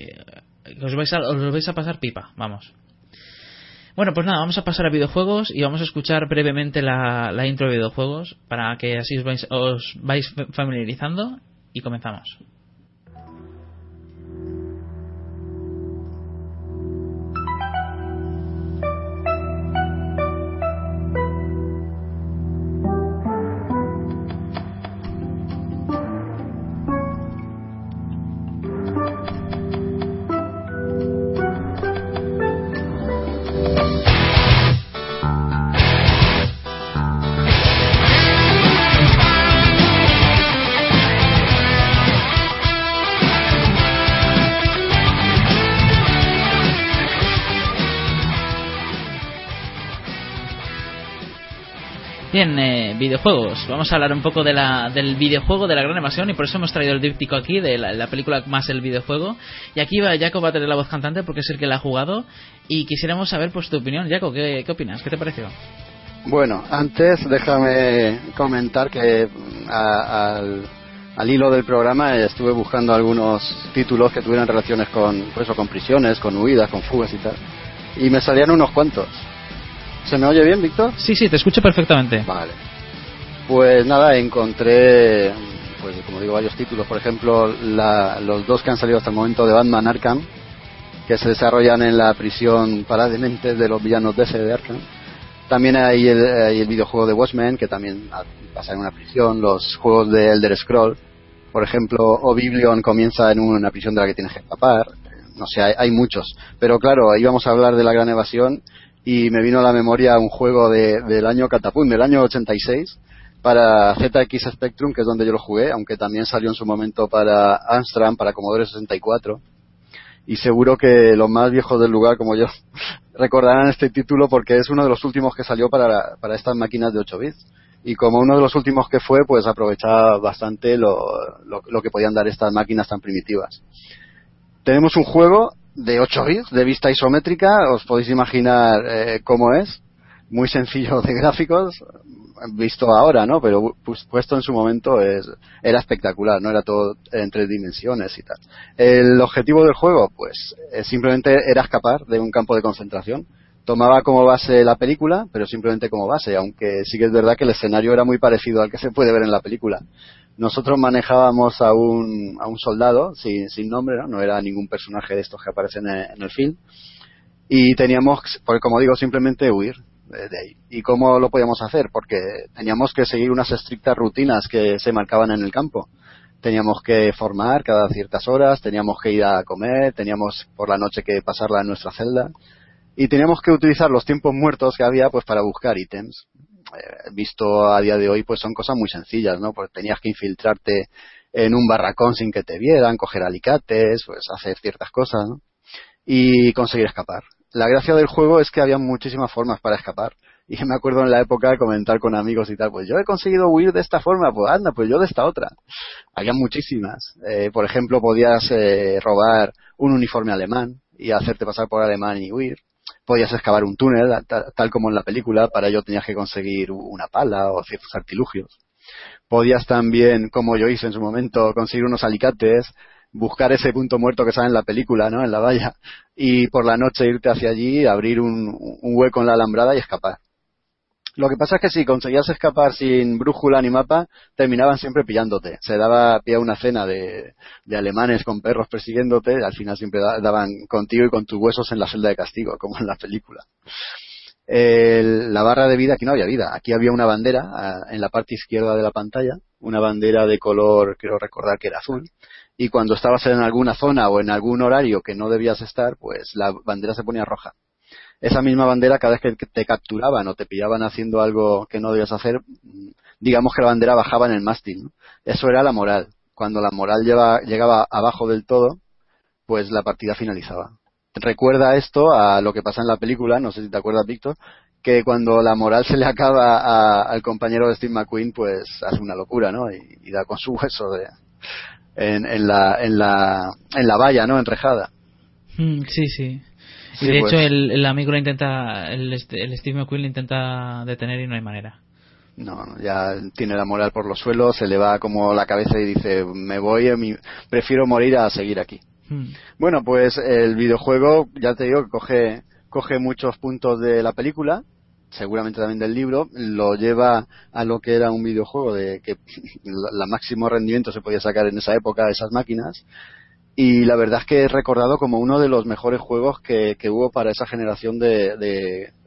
que os, vais a, os vais a pasar pipa, vamos. Bueno, pues nada, vamos a pasar a videojuegos y vamos a escuchar brevemente la, intro de videojuegos para que así os vais, os vais familiarizando y comenzamos. Bien, eh, videojuegos. Vamos a hablar un poco de la, del videojuego de la gran evasión y por eso hemos traído el díptico aquí de la, la película más el videojuego. Y aquí va Jaco va a tener la voz cantante porque es el que la ha jugado y quisiéramos saber pues tu opinión. Jaco, ¿qué, qué opinas? ¿Qué te pareció? Bueno, antes déjame comentar que a- al, al hilo del programa estuve buscando algunos títulos que tuvieran relaciones con, pues con prisiones, con huidas, con fugas y tal. Y me salían unos cuantos. ¿Se me oye bien, Víctor? Sí, sí, te escucho perfectamente. Vale. Pues nada, encontré, pues como digo, varios títulos. Por ejemplo, la- los dos que han salido hasta el momento de Batman Arkham, que se desarrollan en la prisión para dementes de los villanos de ese de Arkham. También hay el, hay el videojuego de Watchmen, que también pasa en una prisión. Los juegos de Elder Scroll, por ejemplo, Oblivion comienza en una prisión de la que tienes que escapar. No sé, hay, hay muchos. Pero claro, íbamos a hablar de la gran evasión y me vino a la memoria un juego de- del año Catapult, del año 86, para ZX Spectrum, que es donde yo lo jugué, aunque también salió en su momento para Amstrad, para Commodore 64. Y seguro que los más viejos del lugar, como yo, <laughs> recordarán este título porque es uno de los últimos que salió para, para estas máquinas de 8 bits. Y como uno de los últimos que fue, pues aprovechaba bastante lo, lo, lo que podían dar estas máquinas tan primitivas. Tenemos un juego de 8 bits, de vista isométrica, os podéis imaginar eh, cómo es, muy sencillo de gráficos, visto ahora, ¿no? Pero pues, puesto en su momento es, era espectacular, ¿no? Era todo en tres dimensiones y tal. El objetivo del juego, pues, simplemente era escapar de un campo de concentración. Tomaba como base la película, pero simplemente como base, aunque sí que es verdad que el escenario era muy parecido al que se puede ver en la película. Nosotros manejábamos a un, a un soldado sin, nombre, ¿no? no era ningún personaje de estos que aparecen en, el film. Y teníamos, pues como digo, simplemente huir de ahí. ¿Y cómo lo podíamos hacer? Porque teníamos que seguir unas estrictas rutinas que se marcaban en el campo. Teníamos que formar cada ciertas horas, teníamos que ir a comer, teníamos por la noche que pasarla en nuestra celda y teníamos que utilizar los tiempos muertos que había pues para buscar ítems. Eh, visto a día de hoy pues son cosas muy sencillas, ¿no? Porque tenías que infiltrarte en un barracón sin que te vieran, coger alicates, pues hacer ciertas cosas, ¿no? Y conseguir escapar la gracia del juego es que había muchísimas formas para escapar. Y me acuerdo en la época de comentar con amigos y tal, pues yo he conseguido huir de esta forma, pues anda, pues yo de esta otra. Había muchísimas. Eh, por ejemplo, podías eh, robar un uniforme alemán y hacerte pasar por alemán y huir. Podías excavar un túnel, tal como en la película, para ello tenías que conseguir una pala o ciertos artilugios. Podías también, como yo hice en su momento, conseguir unos alicates, buscar ese punto muerto que sale en la película, ¿no? En la valla. Y por la noche irte hacia allí, abrir un, hueco en la alambrada y escapar. Lo que pasa es que si conseguías escapar sin brújula ni mapa, terminaban siempre pillándote. Se daba pie a una cena de, alemanes con perros persiguiéndote, al final siempre daban contigo y con tus huesos en la celda de castigo, como en la película. la barra de vida, aquí no había vida, aquí había una bandera en la parte izquierda de la pantalla, una bandera de color, quiero recordar que era azul, y cuando estabas en alguna zona o en algún horario que no debías estar, pues la bandera se ponía roja. Esa misma bandera, cada vez que te capturaban o te pillaban haciendo algo que no debías hacer, digamos que la bandera bajaba en el mástil. Eso era la moral. Cuando la moral llegaba abajo del todo, pues la partida finalizaba. Recuerda esto a lo que pasa en la película, no sé si te acuerdas, Víctor, que cuando la moral se le acaba al compañero de Steve McQueen, pues hace una locura, ¿no? Y, da con su hueso de, en, la, en, la, en la valla, ¿no? Enrejada. Mm, sí, sí. Y de hecho pues. el, el, amigo lo intenta, el, el Steve McQueen lo intenta detener y no hay manera. No, ya tiene la moral por los suelos, se le va como la cabeza y dice, me voy, prefiero morir a seguir aquí. Mm. Bueno, pues el videojuego, ya te digo, coge, coge muchos puntos de la película, seguramente también del libro, lo lleva a lo que era un videojuego de que <laughs> la máximo rendimiento se podía sacar en esa época de esas máquinas. Y la verdad es que es recordado como uno de los mejores juegos que, hubo para esa generación de,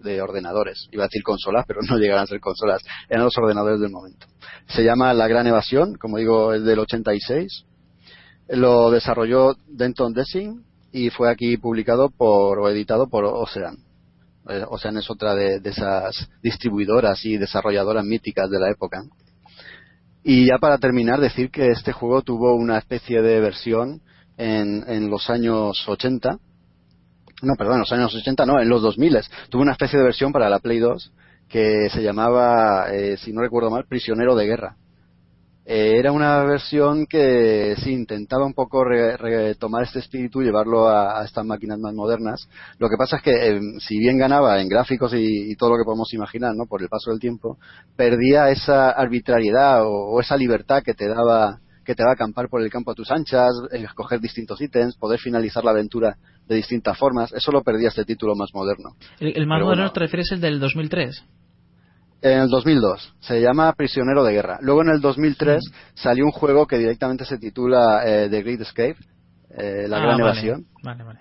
de, ordenadores. Iba a decir consolas, pero no llegaban a ser consolas. Eran los ordenadores del momento. Se llama La Gran Evasión, como digo, es del 86. Lo desarrolló Denton Dessing y fue aquí publicado por, o editado por Ocean. Eh, Ocean es otra de, esas distribuidoras y desarrolladoras míticas de la época. Y ya para terminar, decir que este juego tuvo una especie de versión en, los años 80. No, perdón, en los años 80 no, en los 2000. Tuvo una especie de versión para la Play 2 que se llamaba, eh, si no recuerdo mal, Prisionero de Guerra. Eh, era una versión que sí intentaba un poco retomar este espíritu y llevarlo a, estas máquinas más modernas. Lo que pasa es que, eh, si bien ganaba en gráficos y, todo lo que podemos imaginar, ¿no? Por el paso del tiempo, perdía esa arbitrariedad o, esa libertad que te daba que te va a acampar por el campo a tus anchas, escoger distintos ítems, poder finalizar la aventura de distintas formas. Eso lo perdía este título más moderno. ¿El, más moderno te refieres el del 2003? En el 2002. Se llama Prisionero de Guerra. Luego en el 2003 salió un juego que directamente se titula eh, The Great Escape. Eh, la ah, gran evasión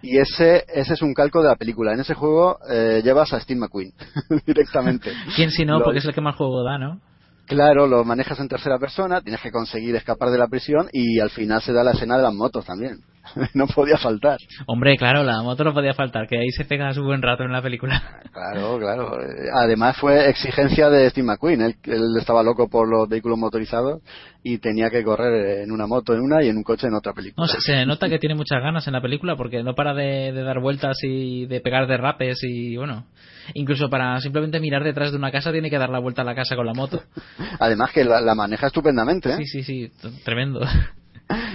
y ese ese es un calco de la película en ese juego eh, llevas a Steve McQueen <laughs> directamente quién si no porque es el que más juego da no Claro, lo manejas en tercera persona, tienes que conseguir escapar de la prisión y al final se da la escena de las motos también. <laughs> no podía faltar. Hombre, claro, la moto no podía faltar, que ahí se pega su buen rato en la película. Claro, claro. Además fue exigencia de Steve McQueen. Él, él, estaba loco por los vehículos motorizados y tenía que correr en una moto en una y en un coche en otra película. No, se, nota que tiene muchas ganas en la película porque no para de, dar vueltas y de pegar derrapes y bueno, incluso para simplemente mirar detrás de una casa tiene que dar la vuelta a la casa con la moto. <laughs> Además que la, maneja estupendamente. ¿eh? Sí, sí, sí, tremendo.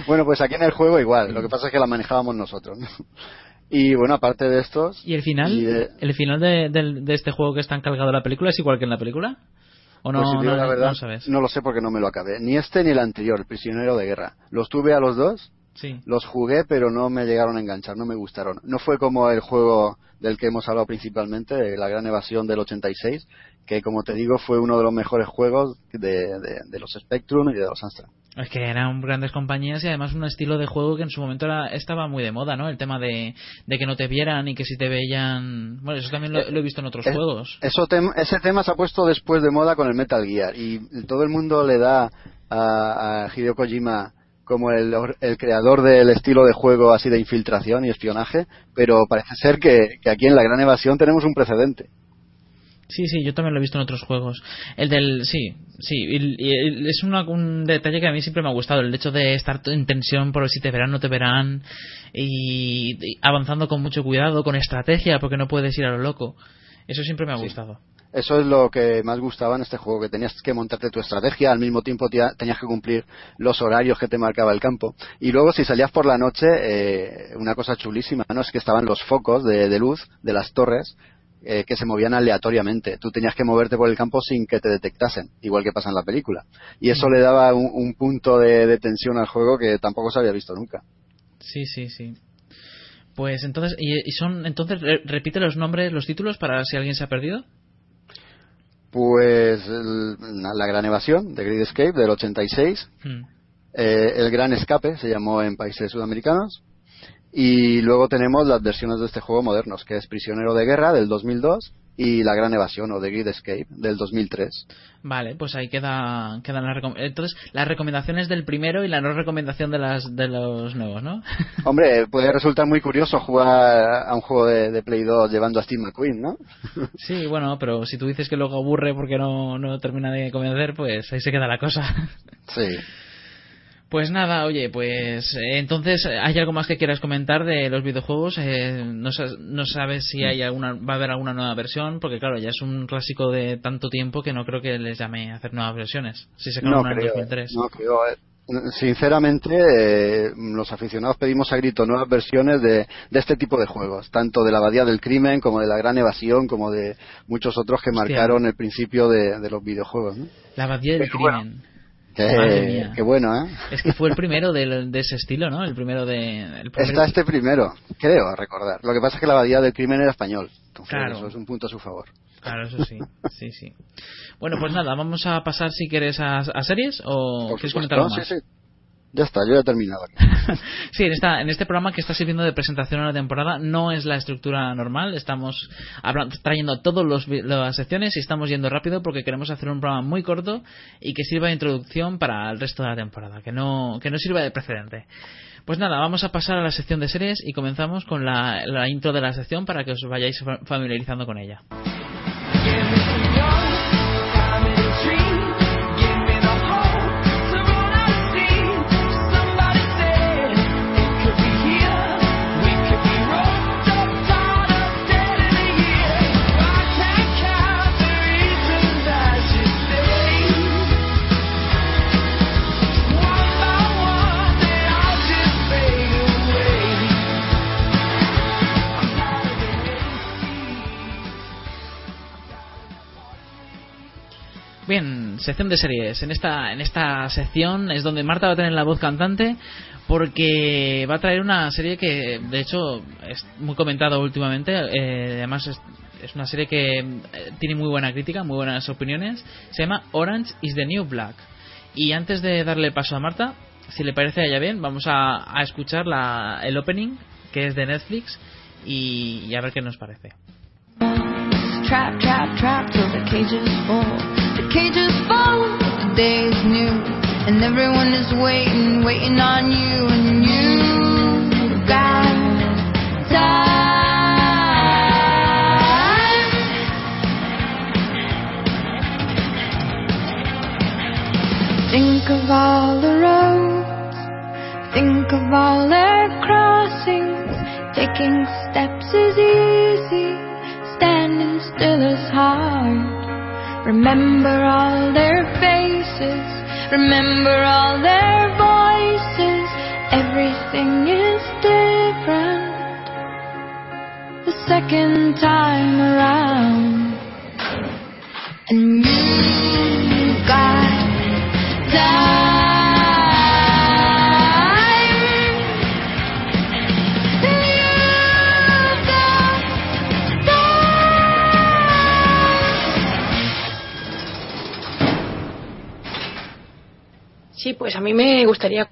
Bueno, pues aquí en el juego igual, lo que pasa es que la manejábamos nosotros. Y bueno, aparte de estos... ¿Y el final? ¿El final de, este juego que está encargado de la película es igual que en la película? ¿O no, pues no, la verdad, no, lo sé porque no me lo acabé. Ni este ni el anterior, el prisionero de guerra. Los tuve a los dos, sí. los jugué, pero no me llegaron a enganchar, no me gustaron. No fue como el juego del que hemos hablado principalmente, la gran evasión del 86, que como te digo fue uno de los mejores juegos de, de, los Spectrum y de los Amstrad. Es que eran grandes compañías y además un estilo de juego que en su momento era, estaba muy de moda, ¿no? El tema de, de, que no te vieran y que si te veían... Bueno, eso también lo, he visto en otros juegos. Eso ese tema se ha puesto después de moda con el Metal Gear y todo el mundo le da a, a Hideo Kojima como el, el, creador del estilo de juego así de infiltración y espionaje, pero parece ser que, que aquí en la Gran Evasión tenemos un precedente. Sí, sí, yo también lo he visto en otros juegos. El del. Sí, sí. Y, es un detalle que a mí siempre me ha gustado. El hecho de estar en tensión por si te verán o no te verán. Y, avanzando con mucho cuidado, con estrategia, porque no puedes ir a lo loco. Eso siempre me ha gustado. Eso es lo que más gustaba en este juego, que tenías que montarte tu estrategia, al mismo tiempo tenías que cumplir los horarios que te marcaba el campo. Y luego si salías por la noche, eh, una cosa chulísima, ¿no? Es que estaban los focos de luz de las torres eh, que se movían aleatoriamente. Tú tenías que moverte por el campo sin que te detectasen, igual que pasa en la película. Y eso le daba un, punto de, tensión al juego que tampoco se había visto nunca. Sí, sí, sí. Pues entonces, ¿y, son, entonces repite los nombres, los títulos para si alguien se ha perdido? Pues La Gran Evasión de Great Escape del 86. Hmm. Eh, el Gran Escape se llamó en países sudamericanos. Y luego tenemos las versiones de este juego modernos, que es Prisionero de Guerra del 2002 y La Gran Evasión o The Great Escape del 2003. Vale, pues ahí queda, quedan las Entonces, las recomendaciones del primero y la no recomendación de, las, de los nuevos, ¿no? <laughs> Hombre, puede resultar muy curioso jugar a un juego de, de Play 2 llevando a Steve McQueen, ¿no? <laughs> sí, bueno, pero si tú dices que luego aburre porque no, no termina de convencer, pues ahí se queda la cosa. sí. Pues nada, oye, pues eh, entonces, ¿hay algo más que quieras comentar de los videojuegos? Eh, no, no, sabes si hay alguna, va a haber alguna nueva versión, porque claro, ya es un clásico de tanto tiempo que no creo que les llame a hacer nuevas versiones. Si se no, creo, 2003. No creo. Eh, sinceramente, los aficionados pedimos a grito nuevas versiones de, de, este tipo de juegos, tanto de la Abadía del Crimen, como de la Gran Evasión, como de muchos otros que marcaron el principio de, los videojuegos. ¿no? La Abadía del Crimen. Qué, bueno, ¿eh? Es que fue el <laughs> primero de, ese estilo, ¿no? El primero de. Está este primero, creo recordar. Lo que pasa es que la abadía del crimen era español. claro. Eso es un punto a su favor. Claro, eso sí. Sí, sí. Bueno, pues nada, vamos a pasar si quieres a, series o quieres comentar algo más. Sí, sí. Ya está, yo he terminado <laughs> sí, en, esta, en este programa que está sirviendo de presentación a la temporada no es la estructura normal. Estamos trayendo todas las secciones y estamos yendo rápido porque queremos hacer un programa muy corto y que sirva de introducción para el resto de la temporada, que no, que no sirva de precedente. Pues nada, vamos a pasar a la sección de series y comenzamos con la, la intro de la sección para que os vayáis familiarizando con ella. Bien, sección de series. En esta, en esta sección es donde Marta va a tener la voz cantante porque va a traer una serie que, de hecho, es muy comentada últimamente. Eh, además, es, una serie que eh, tiene muy buena crítica, muy buenas opiniones. Se llama Orange is the New Black. Y antes de darle paso a Marta, si le parece a ella bien, vamos a, escuchar la, el opening, que es de Netflix, y, a ver qué nos parece. Trap, trap, trap, till the. Full, the day is new, and everyone is waiting, waiting on you, and you got time. Think of all the roads, think of all their crossings, taking steps is easy, standing still is hard. Remember all their faces, remember all their voices. Everything is different the second time around. And you got time. Sí, pues a mí me gustaría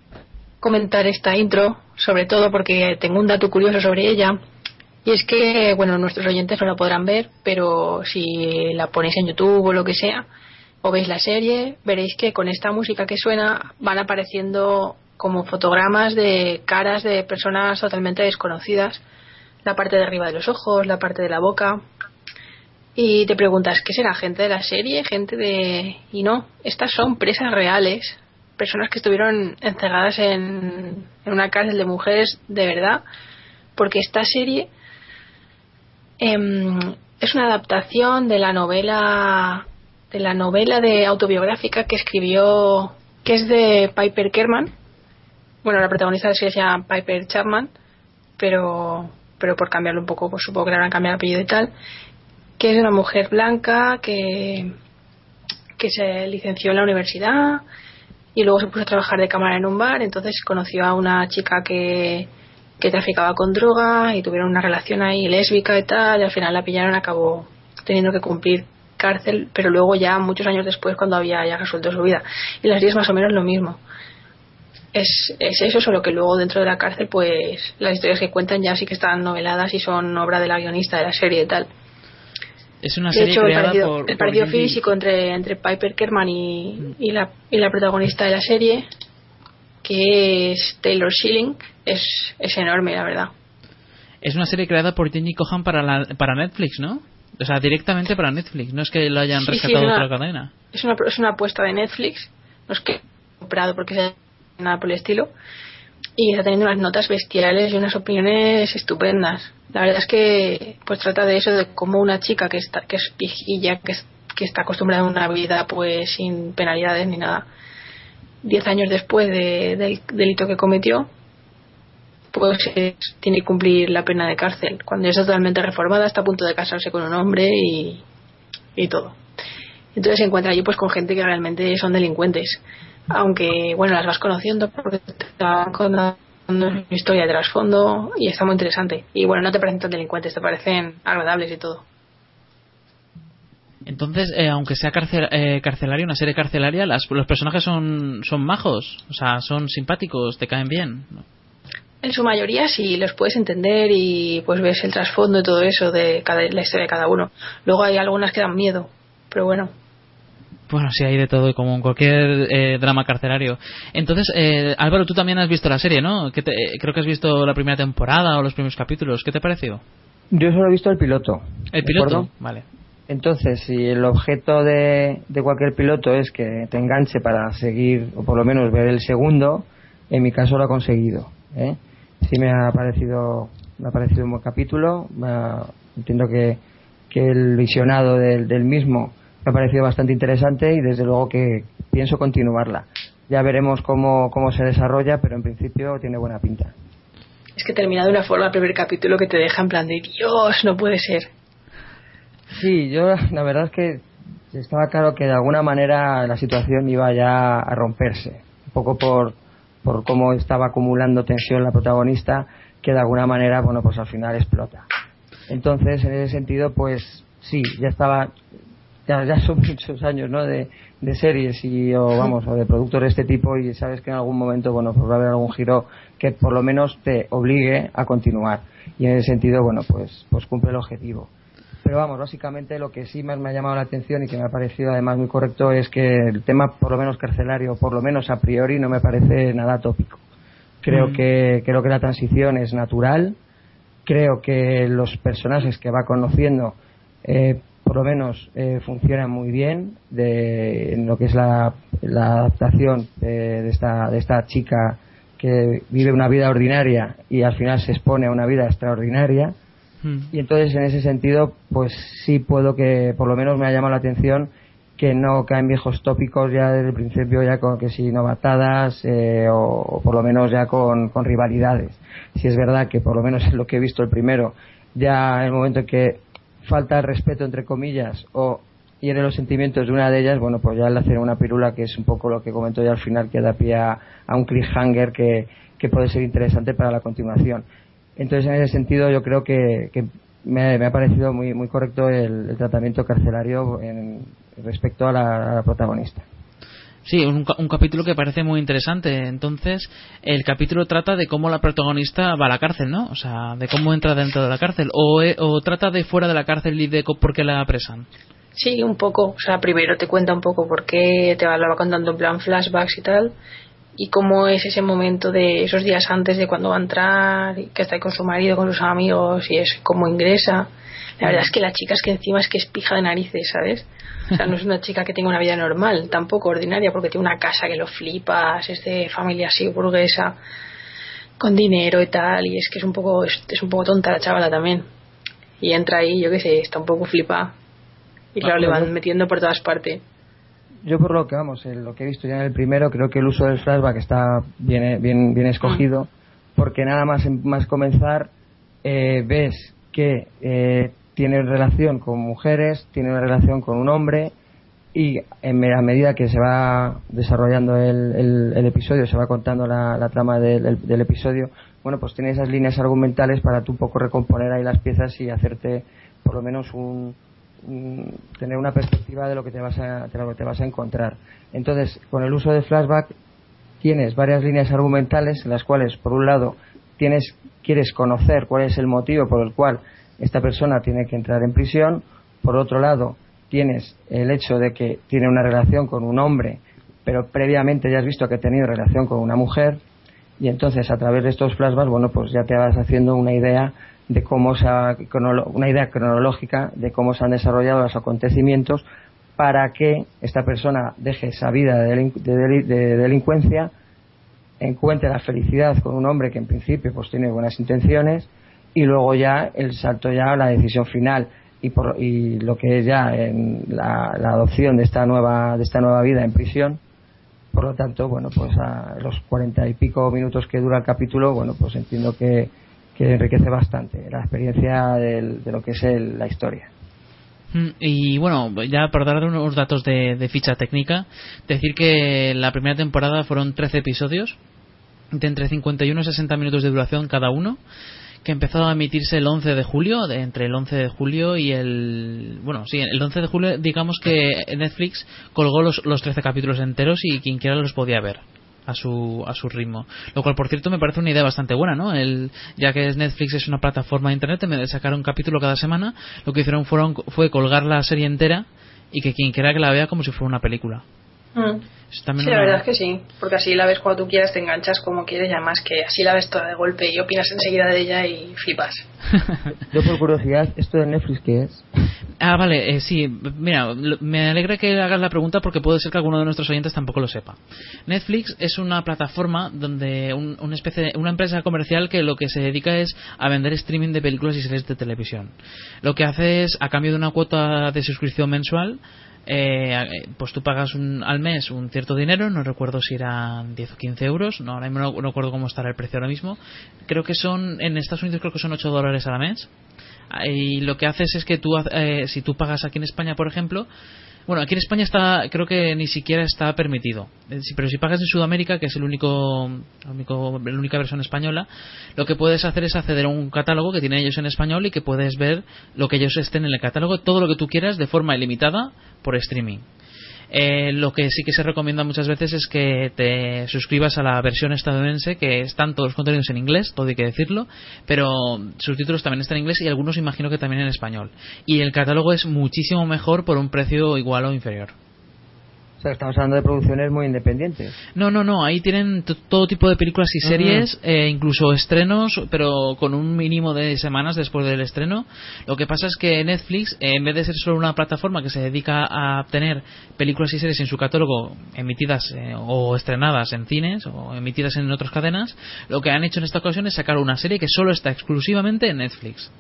comentar esta intro, sobre todo porque tengo un dato curioso sobre ella. Y es que, bueno, nuestros oyentes no la podrán ver, pero si la ponéis en YouTube o lo que sea, o veis la serie, veréis que con esta música que suena van apareciendo como fotogramas de caras de personas totalmente desconocidas. La parte de arriba de los ojos, la parte de la boca. Y te preguntas, ¿qué será? ¿Gente de la serie? ¿Gente de.? Y no, estas son presas reales personas que estuvieron encerradas en, una cárcel de mujeres de verdad, porque esta serie em, es una adaptación de la novela de la novela de autobiográfica que escribió que es de Piper Kerman. Bueno la protagonista de la serie se llama Piper Chapman pero pero por cambiarlo un poco pues supongo que le habrán cambiado el apellido y tal que es una mujer blanca que que se licenció en la universidad y luego se puso a trabajar de cámara en un bar, entonces conoció a una chica que, que traficaba con droga y tuvieron una relación ahí lésbica y tal, y al final la pillaron, acabó teniendo que cumplir cárcel, pero luego ya muchos años después cuando había ya resuelto su vida. Y las 10 más o menos lo mismo. Es, es eso, solo que luego dentro de la cárcel, pues las historias que cuentan ya sí que están noveladas y son obra de la guionista de la serie y tal. Es una serie de creada el partido, por, el partido físico entre, entre Piper Kerman y, y, la, y la protagonista de la serie, que es Taylor Schilling, es, es enorme, la verdad. Es una serie creada por Jenny Cohan para, la, para Netflix, ¿no? O sea, directamente para Netflix, no es que lo hayan Sí, rescatado es de una- otra cadena. Es una, es una apuesta de Netflix, no es que comprado porque sea nada por el estilo, y está teniendo unas notas bestiales y unas opiniones estupendas. La verdad es que pues trata de eso, de cómo una chica que está que es viejilla, que, es- que está acostumbrada a una vida pues sin penalidades ni nada, diez años después de- del delito que cometió, pues eh, tiene que cumplir la pena de cárcel. Cuando está totalmente reformada, está a punto de casarse con un hombre y, y todo. Entonces se encuentra allí pues con gente que realmente son delincuentes. Aunque, bueno, las vas conociendo porque te van contando una historia de trasfondo y está muy interesante. Y bueno, no te parecen tan delincuentes, te parecen agradables y todo. Entonces, eh, aunque sea carcel- eh, carcelaria, una serie carcelaria, las, los personajes son, son majos, o sea, son simpáticos, te caen bien. ¿no? En su mayoría sí los puedes entender y pues ves el trasfondo y todo eso de cada, la historia de cada uno. Luego hay algunas que dan miedo, pero bueno. Bueno, sí, hay de todo, como en cualquier eh, drama carcelario. Entonces, eh, Álvaro, tú también has visto la serie, ¿no? ¿Qué te- eh, creo que has visto la primera temporada o los primeros capítulos. ¿Qué te pareció? Yo solo he visto el piloto. El ¿de piloto, vale. Entonces, si el objeto de, de cualquier piloto es que te enganche para seguir, o por lo menos ver el segundo, en mi caso lo ha conseguido. ¿eh? Sí me ha parecido, me ha parecido un buen capítulo. ha- entiendo que, que el visionado del, del mismo me ha parecido bastante interesante y desde luego que pienso continuarla. Ya veremos cómo, cómo se desarrolla, pero en principio tiene buena pinta. Es que termina de una forma el primer capítulo que te deja en plan de Dios, no puede ser. Sí, yo la verdad es que estaba claro que de alguna manera la situación iba ya a romperse, un poco por, por cómo estaba acumulando tensión la protagonista, que de alguna manera, bueno, pues al final explota. Entonces, en ese sentido, pues sí, ya estaba, ya, ya son <laughs> muchos años, ¿no? De, de series y, o <laughs> vamos, o de productos de este tipo y sabes que en algún momento, bueno, pues va a haber algún giro que por lo menos te obligue a continuar. Y en ese sentido, bueno, pues, pues cumple el objetivo. Pero vamos, básicamente lo que sí más me ha llamado la atención y que me ha parecido además muy correcto es que el tema, por lo menos carcelario, por lo menos a priori, no me parece nada tópico. Creo Mm. que creo que la transición es natural. Creo que los personajes que va conociendo, eh, por lo menos, eh, funcionan muy bien de, en lo que es la, la adaptación de, de esta, de esta chica que vive una vida ordinaria y al final se expone a una vida extraordinaria. Mm. Y entonces, en ese sentido, pues sí puedo que, por lo menos me ha llamado la atención que no caen viejos tópicos ya desde el principio, ya con que si novatadas eh, o, o por lo menos ya con, con rivalidades. Si es verdad que, por lo menos en <laughs> lo que he visto el primero, ya en el momento en que falta el respeto, entre comillas, o hiere los sentimientos de una de ellas, bueno, pues ya le hacen una pirula que es un poco lo que comento ya al final, que da pie a, un cliffhanger que, que puede ser interesante para la continuación. Entonces, en ese sentido, yo creo que, que me, me ha parecido muy, muy correcto el, el tratamiento carcelario en- respecto a la protagonista. Sí, un, un, capítulo que parece muy interesante. Entonces, el capítulo trata de cómo la protagonista va a la cárcel, ¿no? O sea, de cómo entra dentro de la cárcel. O, eh, o trata de fuera de la cárcel y de por qué la apresan. Sí, un poco. O sea, primero te cuenta un poco por qué te va, lo va contando en plan flashbacks y tal. Y cómo es ese momento de esos días antes de cuando va a entrar, que está ahí con su marido, con sus amigos, y es cómo ingresa. La verdad es que la chica es que encima es que es pija de narices, ¿sabes? O sea, no es una chica que tenga una vida normal, tampoco ordinaria, porque tiene una casa que lo flipas, es de familia así burguesa, con dinero y tal, y es que es un poco, es, un poco tonta la chavala también. Y entra ahí, yo qué sé, está un poco flipa. Y claro, le van metiendo por todas partes. Yo por lo que vamos, lo que he visto ya en el primero, creo que el uso del flashback está bien, bien, bien escogido, porque nada más, más comenzar, eh, ves que eh, tiene relación con mujeres, tiene una relación con un hombre y en, a medida que se va desarrollando el, episodio, se va contando la, trama del, episodio, bueno, pues tiene esas líneas argumentales para tú un poco recomponer ahí las piezas y hacerte por lo menos un, tener una perspectiva de lo que te vas a de lo que te vas a encontrar. Entonces, con el uso de flashback tienes varias líneas argumentales en las cuales, por un lado, tienes quieres conocer cuál es el motivo por el cual esta persona tiene que entrar en prisión. Por otro lado, tienes el hecho de que tiene una relación con un hombre, pero previamente ya has visto que ha tenido relación con una mujer, y entonces a través de estos flashbacks, bueno, pues ya te vas haciendo una idea de cómo se una idea cronológica de cómo se han desarrollado los acontecimientos para que esta persona deje esa vida de, de delincuencia, encuentre la felicidad con un hombre que en principio pues tiene buenas intenciones y luego ya el salto ya a la decisión final. Y, por, y lo que es ya en la, adopción de esta nueva de esta nueva vida en prisión por lo tanto bueno pues a los cuarenta y pico minutos que dura el capítulo bueno pues entiendo que, que enriquece bastante la experiencia de lo que es la historia. Mm, y bueno, ya para dar unos datos de, de, ficha técnica, decir que la primera temporada fueron 13 episodios de entre 51 y 60 minutos de duración cada uno que empezó a emitirse el 11 de julio, entre el 11 de julio y el... Bueno, sí, el 11 de julio digamos que Netflix colgó los, los 13 capítulos enteros y quien quiera los podía ver a su, a su ritmo. Lo cual, por cierto, me parece una idea bastante buena, ¿no? El, ya que Netflix es una plataforma de internet, en sacar un capítulo cada semana, lo que hicieron fue colgar la serie entera y que quien quiera que la vea como si fuera una película. Mm. Sí, la verdad es que sí, porque así la ves cuando tú quieras, te enganchas como quieres y además que así la ves toda de golpe y opinas enseguida de ella y flipas. <laughs> Yo por curiosidad, ¿esto de Netflix qué es? Ah, vale, eh, sí, mira, me alegra que hagas la pregunta porque puede ser que alguno de nuestros oyentes tampoco lo sepa. Netflix es una plataforma donde una especie una empresa comercial que lo que se dedica es a vender streaming de películas y series de televisión. Lo que hace es, a cambio de una cuota de suscripción mensual, eh, pues tú pagas un, al mes un cierto dinero, no recuerdo si eran 10 o 15 euros, no, no, no recuerdo cómo estará el precio ahora mismo. Creo que son, en Estados Unidos creo que son 8 dólares al mes. Y lo que haces es que tú, eh, si tú pagas aquí en España, por ejemplo, bueno, aquí en España está, creo que ni siquiera está permitido. Eh, pero si pagas en Sudamérica, que es el único, único, la única versión española, lo que puedes hacer es acceder a un catálogo que tienen ellos en español y que puedes ver lo que ellos estén en el catálogo, todo lo que tú quieras de forma ilimitada por streaming. Eh, lo que sí que se recomienda muchas veces es que te suscribas a la versión estadounidense, que están todos los contenidos en inglés, todo hay que decirlo, pero sus títulos también están en inglés y algunos imagino que también en español. Y el catálogo es muchísimo mejor por un precio igual o inferior estamos hablando de producciones muy independientes. No, no, no. Ahí tienen todo tipo de películas y series, eh, incluso estrenos, pero con un mínimo de semanas después del estreno. Lo que pasa es que Netflix, en vez de ser solo una plataforma que se dedica a tener películas y series en su catálogo emitidas eh, o estrenadas en cines o emitidas en otras cadenas, lo que han hecho en esta ocasión es sacar una serie que solo está exclusivamente en Netflix.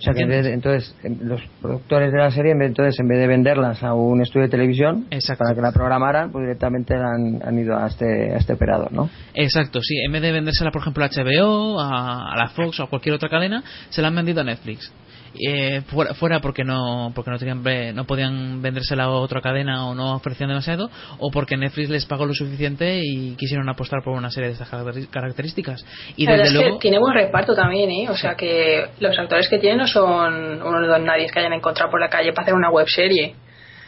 O sea que entonces los productores de la serie, en entonces en vez de venderlas a un estudio de televisión para que la programaran, pues directamente han, han ido a este, a este operador, ¿no? Exacto, sí. En vez de vendérsela, por ejemplo, a HBO, a, a la Fox o a cualquier otra cadena, se la han vendido a Netflix eh, fuera, fuera, porque no porque no tenían no podían vendérsela a otra cadena o no ofrecían demasiado o porque Netflix les pagó lo suficiente y quisieron apostar por una serie de estas características y desde luego tiene buen reparto también ¿eh? o sea que los actores que tienen no son unos dos nadie que hayan encontrado por la calle para hacer una web serie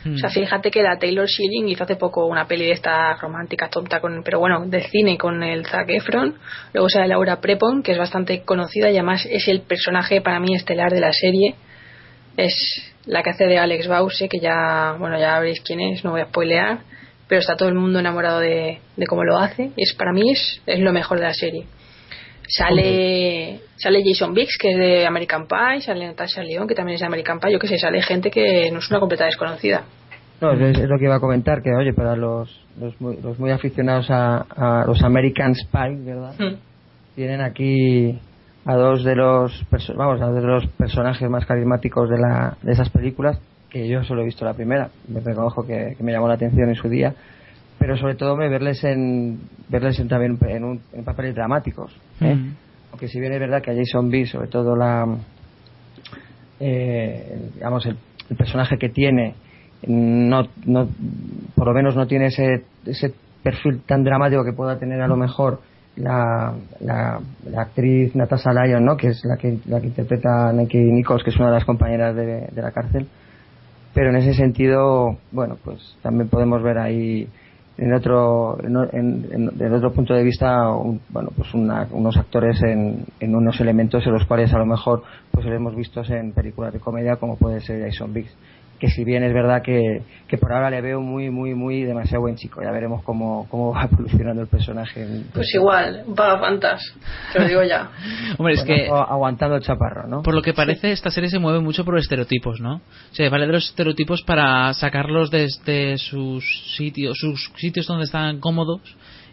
O sea, fíjate que la Taylor Schilling hizo hace poco una peli de esta romántica tonta, con, pero bueno, de cine con el Zac Efron. Luego sale Laura Prepon, que es bastante conocida y además es el personaje para mí estelar de la serie. Es la que hace de Alex Bause, que ya, bueno, ya veréis quién es, no voy a spoilear, pero está todo el mundo enamorado de, de cómo lo hace. Es, para mí es, es lo mejor de la serie. Sale, sale Jason Biggs, que es de American Pie, sale Natasha León, que también es de American Pie, yo que sé, sale gente que no es una completa desconocida. No, es, es lo que iba a comentar, que oye, para los, los, muy, los muy aficionados a, a los American Spy, ¿verdad? Hmm. Tienen aquí a dos de los vamos a dos de los personajes más carismáticos de la de esas películas que yo solo he visto la primera me reconozco que, que me llamó la atención en su día pero sobre todo me verles en verles en, también en, un- en papeles dramáticos ¿eh? Mm. aunque si bien es verdad que a Jason B sobre todo la eh, el- digamos el, el personaje que tiene no, no por lo menos no tiene ese ese perfil tan dramático que pueda tener a lo mejor la, la, la actriz Natasha Lyon, ¿no? que es la que, la que interpreta a Nikki Nichols, que es una de las compañeras de, de la cárcel. Pero en ese sentido, bueno, pues también podemos ver ahí en otro en, otro punto de vista un- bueno pues una- unos actores en, en unos elementos en los cuales a lo mejor pues los hemos visto en películas de comedia como puede ser Jason Biggs que si bien es verdad que, que por ahora le veo muy muy muy demasiado buen chico ya veremos cómo, cómo va <laughs> evolucionando el personaje Pues igual, un pagafantas, te lo digo ya. <laughs> Hombre, es bueno, que agu- aguantando el chaparro ¿no? por lo que parece esta serie se mueve mucho por estereotipos, ¿no? O sea, vale de los estereotipos para sacarlos desde sus sitios, sus sitios donde están cómodos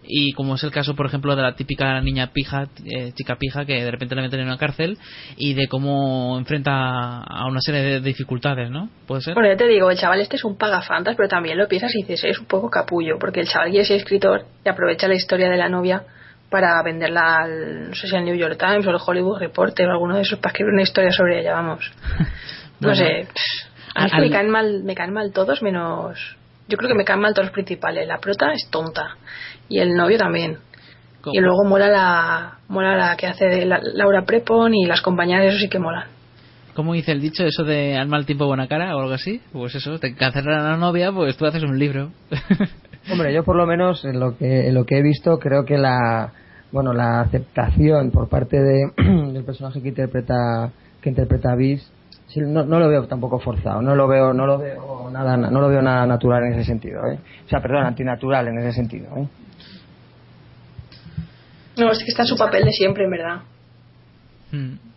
y como es el caso, por ejemplo, de la típica niña pija, eh, chica pija que de repente le meten en una cárcel y de cómo enfrenta a una serie de dificultades, ¿no? ¿Puede ser? Bueno, ya te digo, el chaval este es un pagafantas, pero también lo piensas y dices, es un poco capullo, porque el chaval quiere ser escritor y aprovecha la historia de la novia para venderla al, no sé si al New York Times o al Hollywood Reporter o alguno de esos para escribir una historia sobre ella, vamos. <laughs> No Bueno. sé, a mí es que Al- me caen mal, me caen mal todos menos, yo creo que me caen mal todos los principales. La prota es tonta y el novio también. ¿Cómo? Y luego mola la, mola la que hace de la- Laura Prepon y las compañeras, eso sí que molan. ¿Cómo dice el dicho eso de al mal tiempo buena cara o algo así? Pues eso, te cancelan a la novia, pues tú haces un libro. <laughs> Hombre, yo por lo menos en lo que en lo que he visto creo que la bueno la aceptación por parte de, <clears throat> del personaje que interpreta que interpreta a Bis sí, no, no lo veo tampoco forzado, no lo veo no lo veo nada no lo veo nada natural en ese sentido, ¿eh? o sea, perdón, antinatural en ese sentido, ¿eh? No, es que está en su papel de siempre, en verdad. Mm.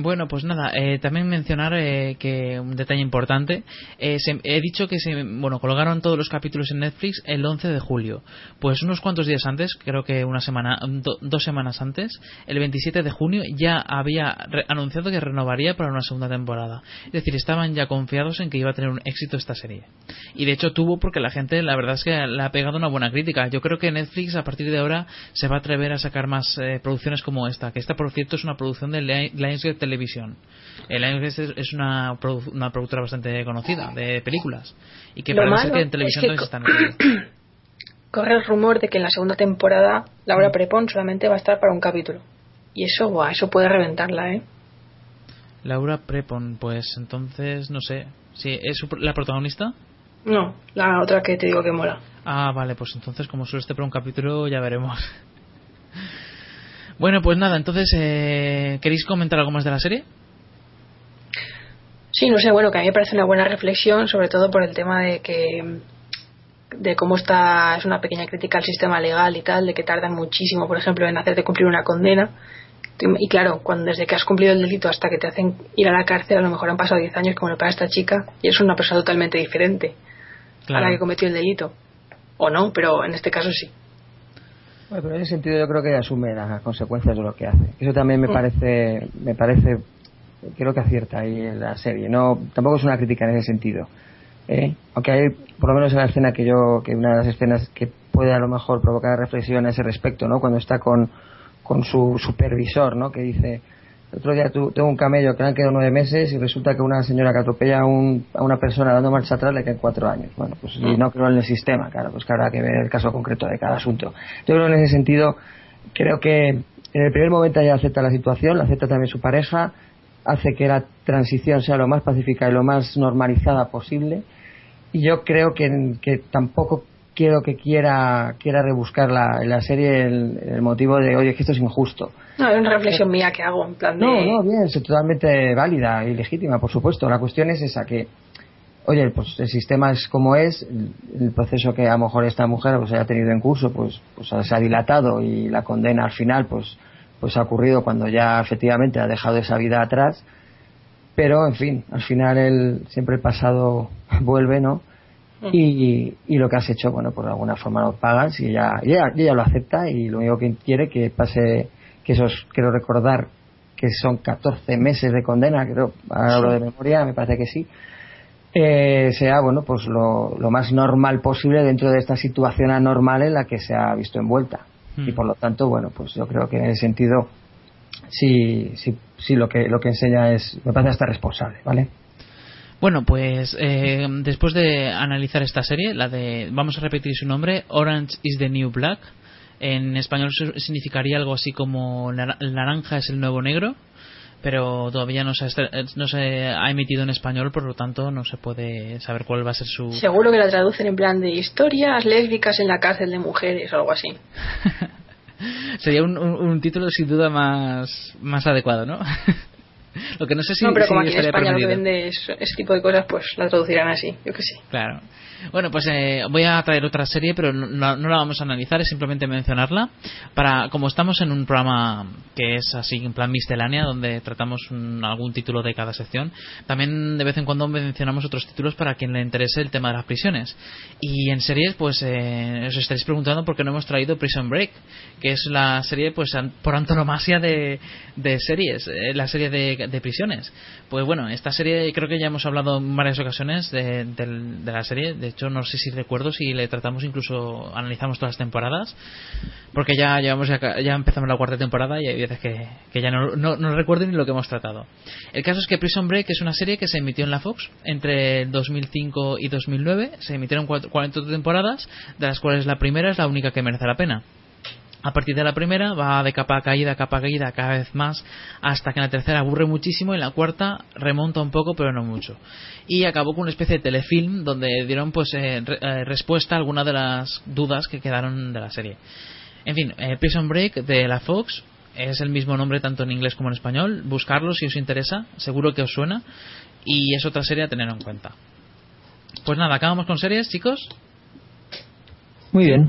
Bueno, pues nada, eh, también mencionar eh, que un detalle importante, eh, se- he dicho que se, bueno, colgaron todos los capítulos en Netflix el 11 de julio. Pues unos cuantos días antes, creo que una semana, do- dos semanas antes, el 27 de junio ya había re- anunciado que renovaría para una segunda temporada. Es decir, estaban ya confiados en que iba a tener un éxito esta serie. Y de hecho tuvo porque la gente, la verdad es que le ha pegado una buena crítica. Yo creo que Netflix a partir de ahora se va a atrever a sacar más eh, producciones como esta, que esta por cierto es una producción de Li- Lionsgate Television. Eh, Lionsgate es- es una, produ- una productora bastante conocida de películas y que Lo parece malo que en es televisión que están metiendo. <clears throat> Corre el rumor de que en la segunda temporada Laura Prepon solamente va a estar para un capítulo. Y eso, buah, eso puede reventarla, ¿eh? Laura Prepon, pues entonces no sé. si ¿Es su- la protagonista? No, la otra que te digo que mola. Ah, vale, pues entonces como solo esté para un capítulo ya veremos. Bueno, pues nada, entonces, eh, ¿queréis comentar algo más de la serie? Sí, no sé, bueno, que a mí me parece una buena reflexión, sobre todo por el tema de que de cómo está es una pequeña crítica al sistema legal y tal, de que tardan muchísimo, por ejemplo, en hacerte cumplir una condena. Y claro, cuando desde que has cumplido el delito hasta que te hacen ir a la cárcel, a lo mejor han pasado 10 años como le pasa a esta chica, y es una persona totalmente diferente a la que cometió el delito. O no, pero en este caso sí. Bueno, pero en ese sentido yo creo que asume las consecuencias de lo que hace. Eso también me Mm. parece, me parece, creo que acierta ahí en la serie. No, tampoco es una crítica en ese sentido. ¿eh? Aunque hay, por lo menos en la escena que yo, que una de las escenas que puede a lo mejor provocar reflexión a ese respecto, ¿no? Cuando está con, con su supervisor, ¿no? Que dice, el otro día tu- tengo un camello que le han quedado nueve meses y resulta que una señora que atropella a, un- a una persona dando marcha atrás le quedan cuatro años. Bueno, pues y no creo en el sistema, claro, pues que habrá que ver el caso concreto de cada asunto. Yo creo en ese sentido, creo que en el primer momento ella acepta la situación, la acepta también su pareja, hace que la transición sea lo más pacífica y lo más normalizada posible y yo creo que, tampoco quiero que quiera quiera rebuscar la, la serie el, motivo de oye que esto es injusto no es una reflexión mía que hago en plan de no no bien es totalmente válida y legítima por supuesto. La cuestión es esa que oye pues el sistema es como es el, proceso que a lo mejor esta mujer pues haya tenido en curso pues pues se ha dilatado y la condena al final pues pues ha ocurrido cuando ya efectivamente ha dejado esa vida atrás. Pero en fin al final el siempre el pasado <laughs> vuelve no y, y, lo que has hecho, bueno, por alguna forma lo pagas y ella, ella, lo acepta y lo único que quiere que pase, que esos, quiero recordar que son 14 meses de condena, creo, ahora de memoria, me parece que sí, eh, sea, bueno, pues lo, lo, más normal posible dentro de esta situación anormal en la que se ha visto envuelta. Y por lo tanto, bueno, pues yo creo que en ese sentido, sí, sí, sí lo que, lo que enseña es, me parece hasta responsable, ¿vale? Bueno, pues eh, después de analizar esta serie, la de, vamos a repetir su nombre, Orange is the New Black, en español significaría algo así como naranja es el nuevo negro, pero todavía no se, ha, no se ha emitido en español, por lo tanto no se puede saber cuál va a ser su... Seguro que la traducen en plan de historias lésbicas en la cárcel de mujeres o algo así. <laughs> Sería un, un, título sin duda más, más adecuado, ¿no? <laughs> Lo que no sé si. No, pero como aquí en España lo que vende ese tipo de cosas, pues la traducirán así, yo que sí. Claro. Bueno, pues eh, voy a traer otra serie, pero no, no, la vamos a analizar, es simplemente mencionarla. Para, como estamos en un programa que es así en plan miscelánea, donde tratamos algún título de cada sección, también de vez en cuando mencionamos otros títulos para quien le interese el tema de las prisiones. Y en series, pues eh, os estaréis preguntando por qué no hemos traído Prison Break, que es la serie, pues por antonomasia de, de series, eh, la serie de, de, prisiones. Pues bueno, esta serie creo que ya hemos hablado en varias ocasiones de, de la serie. De hecho, no sé si recuerdo si le tratamos incluso, analizamos todas las temporadas, porque ya llevamos ya, ya empezamos la cuarta temporada y hay veces que, ya no, no, recuerdo ni lo que hemos tratado. El caso es que Prison Break es una serie que se emitió en la Fox entre 2005 y 2009. Se emitieron 40 temporadas, de las cuales la primera es la única que merece la pena. A partir de la primera va de capa caída, capa caída cada vez más, hasta que en la tercera aburre muchísimo y en la cuarta remonta un poco, pero no mucho. Y acabó con una especie de telefilm donde dieron pues eh, eh, respuesta a algunas de las dudas que quedaron de la serie. En fin, eh, Prison Break de la Fox es el mismo nombre tanto en inglés como en español. Buscarlo si os interesa, seguro que os suena. Y es otra serie a tener en cuenta. Pues nada, acabamos con series, chicos. Muy bien.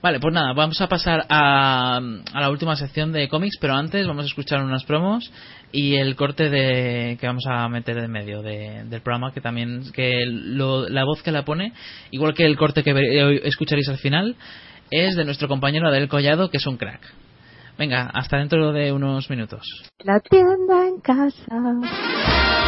Vale, pues nada, vamos a pasar a, a, la última sección de cómics, pero antes vamos a escuchar unas promos y el corte de que vamos a meter en medio del programa, que también que la voz que la pone, igual que el corte que escucharéis al final, es de nuestro compañero Adel Collado, que es un crack. Venga, hasta dentro de unos minutos. La tienda en casa.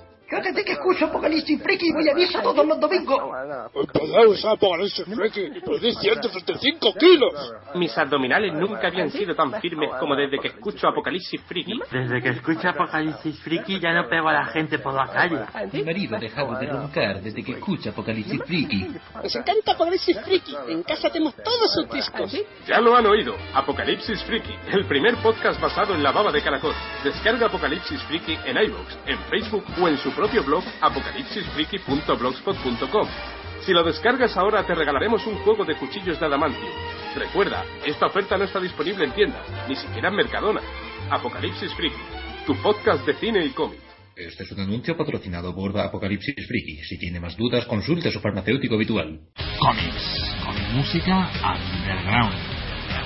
Fíjate que escucho Apocalipsis Freaky y voy a misa todos los domingos. Pues Apocalipsis Freaky perdí 175 kilos. Mis abdominales nunca habían sido tan firmes como desde que escucho Apocalipsis Freaky. Desde que escucho Apocalipsis Freaky ya no pego a la gente por la calle. Mi marido ha dejado de roncar desde que escucha Apocalipsis Freaky. Me encanta Apocalipsis Freaky. En casa tenemos todos sus discos. Ya lo han oído. Apocalipsis Freaky, el primer podcast basado en la baba de caracol. Descarga Apocalipsis Freaky en iVoox, en Facebook o en su propio blog apocalipsisfriki.blogspot.com. Si lo descargas ahora te regalaremos un juego de cuchillos de adamantio. Recuerda, esta oferta no está disponible en tiendas, ni siquiera en Mercadona. Apocalipsis Friki, tu podcast de cine y cómic. Este es un anuncio patrocinado por Apocalipsis Friki. Si tiene más dudas, consulte su farmacéutico habitual. Cómics, con música underground,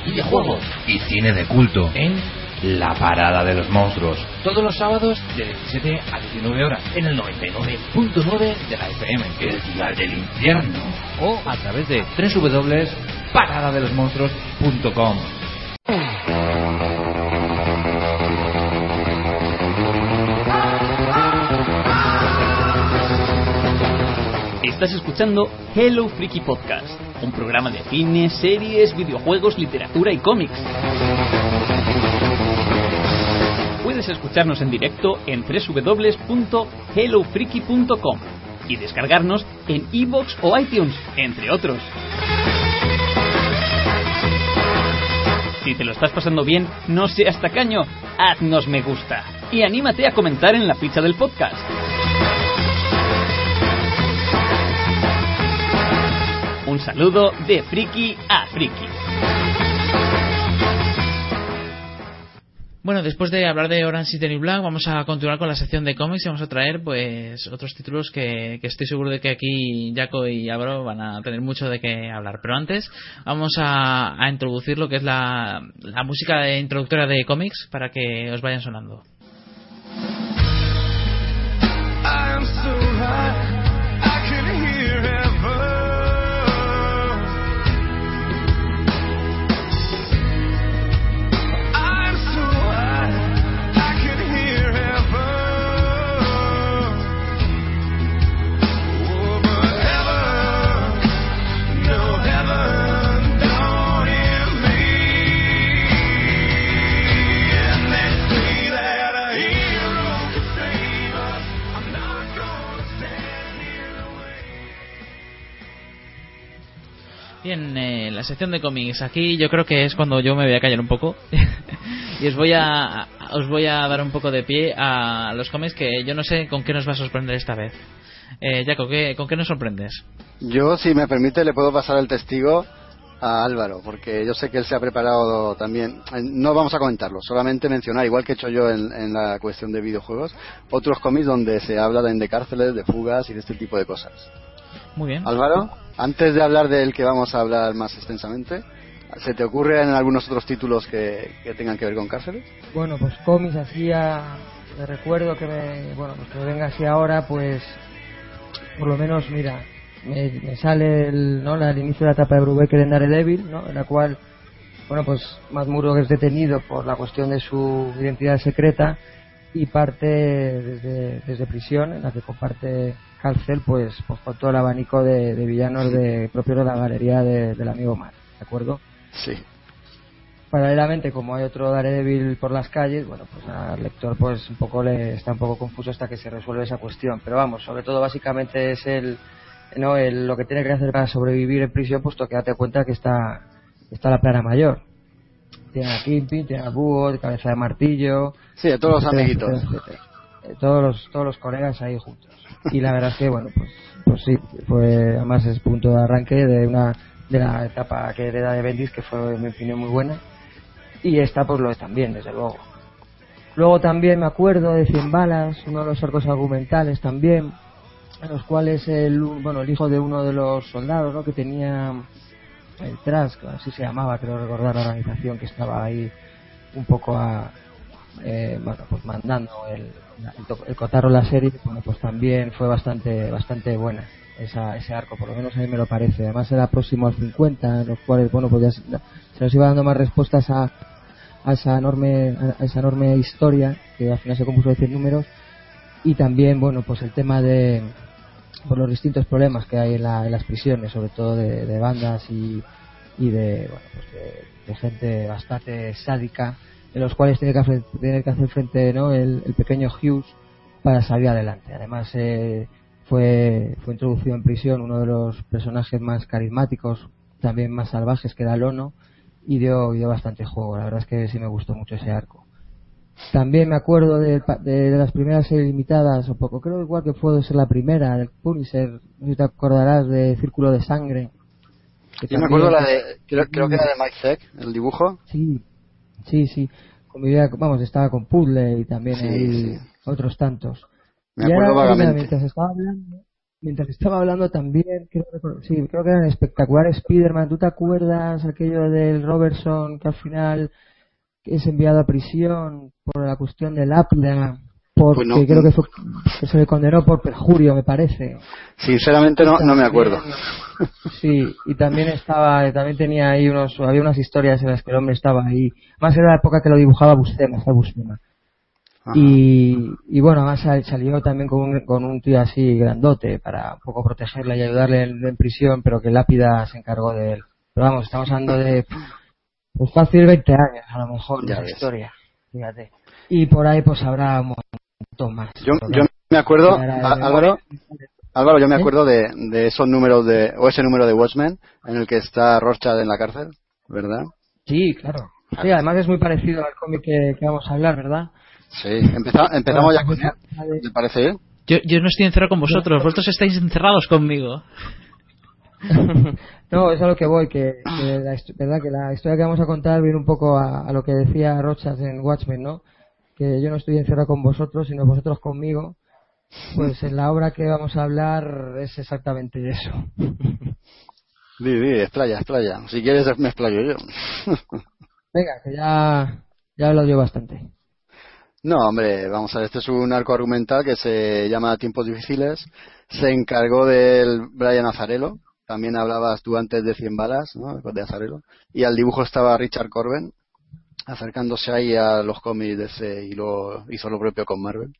videojuegos y cine de culto en la Parada de los Monstruos. Todos los sábados de 17 a 19 horas en el 99.9 de la FM. El día del infierno. O a través de www.paradadelosmonstruos.com. Estás escuchando Hello Freaky Podcast, un programa de cine, series, videojuegos, literatura y cómics puedes escucharnos en directo en www.hellofreaky.com. y descargarnos en iBox o iTunes, entre otros. Si te lo estás pasando bien, no seas tacaño, haznos me gusta y anímate a comentar en la ficha del podcast. Un saludo de friki a friki. Bueno, después de hablar de Orange City New Black, vamos a continuar con la sección de cómics y vamos a traer pues otros títulos que, que estoy seguro de que aquí Jaco y Álvaro van a tener mucho de qué hablar. Pero antes vamos a, a introducir lo que es la, la música de introductoria de cómics para que os vayan sonando. Bien, eh, la sección de cómics. Aquí yo creo que es cuando yo me voy a callar un poco <laughs> y os voy a os voy a dar un poco de pie a los cómics que yo no sé con qué nos va a sorprender esta vez. Eh, Jaco, ¿qué- ¿con qué nos sorprendes? Yo, si me permite, le puedo pasar el testigo a Álvaro, porque yo sé que él se ha preparado también. Eh, No vamos a comentarlo, solamente mencionar, igual que he hecho yo en, en la cuestión de videojuegos, otros cómics donde se habla de, de cárceles, de fugas y de este tipo de cosas. Muy bien. Álvaro, antes de hablar del que vamos a hablar más extensamente, ¿se te ocurren algunos otros títulos que, que tengan que ver con cárceles? Bueno, pues cómics así a, de recuerdo que me, bueno, pues que me venga así ahora, pues por lo menos, mira, me, me sale el, ¿no? la- el inicio de la etapa de Brubaker en Daredevil, ¿no? en la cual, bueno, pues Matt Murdock es detenido por la cuestión de su identidad secreta y parte desde, desde prisión, en la que comparte cárcel, pues, pues con todo el abanico de, de villanos de, propio de la galería de- del amigo Matt, ¿de acuerdo? Sí. Paralelamente, como hay otro Daredevil por las calles, bueno, pues al lector pues un poco le está un poco confuso hasta que se resuelve esa cuestión. Pero vamos, sobre todo básicamente es el, no, el, lo que tiene que hacer para sobrevivir en prisión, puesto que date cuenta que está, está la plana mayor. Tiene a Kingpin, tiene a Búho, cabeza de martillo. Sí, a todos los amiguitos. etcétera, etcétera. Eh, Todos los, todos los colegas ahí juntos. Y la verdad es que, bueno, pues, pues sí, fue, además es punto de arranque de una, de la etapa que hereda de Bendis, que fue, en mi opinión, muy buena. Y esta, pues lo es también, desde luego. Luego también me acuerdo de Cien Balas, uno de los arcos argumentales también, en los cuales el, bueno, el hijo de uno de los soldados, ¿no? que tenía el Trask, así se llamaba, creo recordar la organización que estaba ahí un poco eh, pues mandando el, el, el cotarro la serie, bueno, pues también fue bastante, bastante buena esa, ese arco, por lo menos a mí me lo parece. Además era próximo al 50, en los cuales, bueno, pues ya se, nos iba dando más respuestas a, a esa enorme, a esa enorme historia que al final se compuso de 100 números y también, bueno, pues el tema de, por los distintos problemas que hay en, la- en las prisiones, sobre todo de, bandas y, y de, bueno, pues de gente bastante sádica, en los cuales tiene que hacer, tiene que hacer frente ¿no? el, el pequeño Hughes para salir adelante. Además, eh, fue, fue introducido en prisión uno de los personajes más carismáticos, también más salvajes, que era Lono, y dio, dio bastante juego. La verdad es que sí me gustó mucho ese arco. También me acuerdo de, de, de las primeras series limitadas, o poco, creo igual que puede ser la primera, del Punisher, no sé si te acordarás de Círculo de Sangre. Yo me acuerdo la de, creo, creo que era de Mike Zeck, el dibujo. Sí, sí, sí. Convivía, vamos, estaba con Puzzle y también Sí, ahí sí. otros tantos. Me y acuerdo ahora, mira, vagamente. mientras estaba hablando, mientras estaba hablando también, creo, sí, creo que era en espectacular Spider-Man. ¿Tú te acuerdas aquello del Robertson que al final es enviado a prisión por la cuestión del Lápida? Porque Pues no. creo que, fue- se le condenó por perjurio, me parece. Sinceramente no, no me acuerdo. <laughs> Sí, y también estaba, también tenía ahí unos, había unas historias en las que el hombre estaba ahí. Más era la época que lo dibujaba Buscema, Sal Buscema. Y, y bueno, además sal- salió también con un, con un tío así grandote para un poco protegerle y ayudarle en, en prisión, pero que Lápida se encargó de él. Pero vamos, estamos hablando de, pues fácil 20 años a lo mejor, Ya de ves. historia. Fíjate. Y por ahí pues habrá un montón Yo, yo me acuerdo, Álvaro, Álvaro, yo me ¿Eh? acuerdo de, de esos números de, o ese número de Watchmen en el que está Rorschach en la cárcel, ¿verdad? Sí, claro. Sí, además es muy parecido al cómic que, que vamos a hablar, ¿verdad? Sí, Empeza- empezamos ya con él, ¿me parece bien? Yo, yo no estoy encerrado con vosotros, vosotros estáis encerrados conmigo. <laughs> no, es a lo que voy, que, que la, verdad, que la historia que vamos a contar viene un poco a, a lo que decía Rochas en Watchmen, ¿no? Que yo no estoy encerrado con vosotros, sino vosotros conmigo. Pues en la obra que vamos a hablar es exactamente eso. <laughs> Di, di, explaya, explaya. Si quieres me explayo yo. <laughs> Venga, que ya, ya he hablado yo bastante. No, hombre, vamos a ver, este es un arco argumental que se llama Tiempos Difíciles. Se encargó del Brian Azarelo. También hablabas tú antes de 100 balas, ¿no? De Azarelo. Y al dibujo estaba Richard Corben, acercándose ahí a los cómics y lo hizo lo propio con Marvel.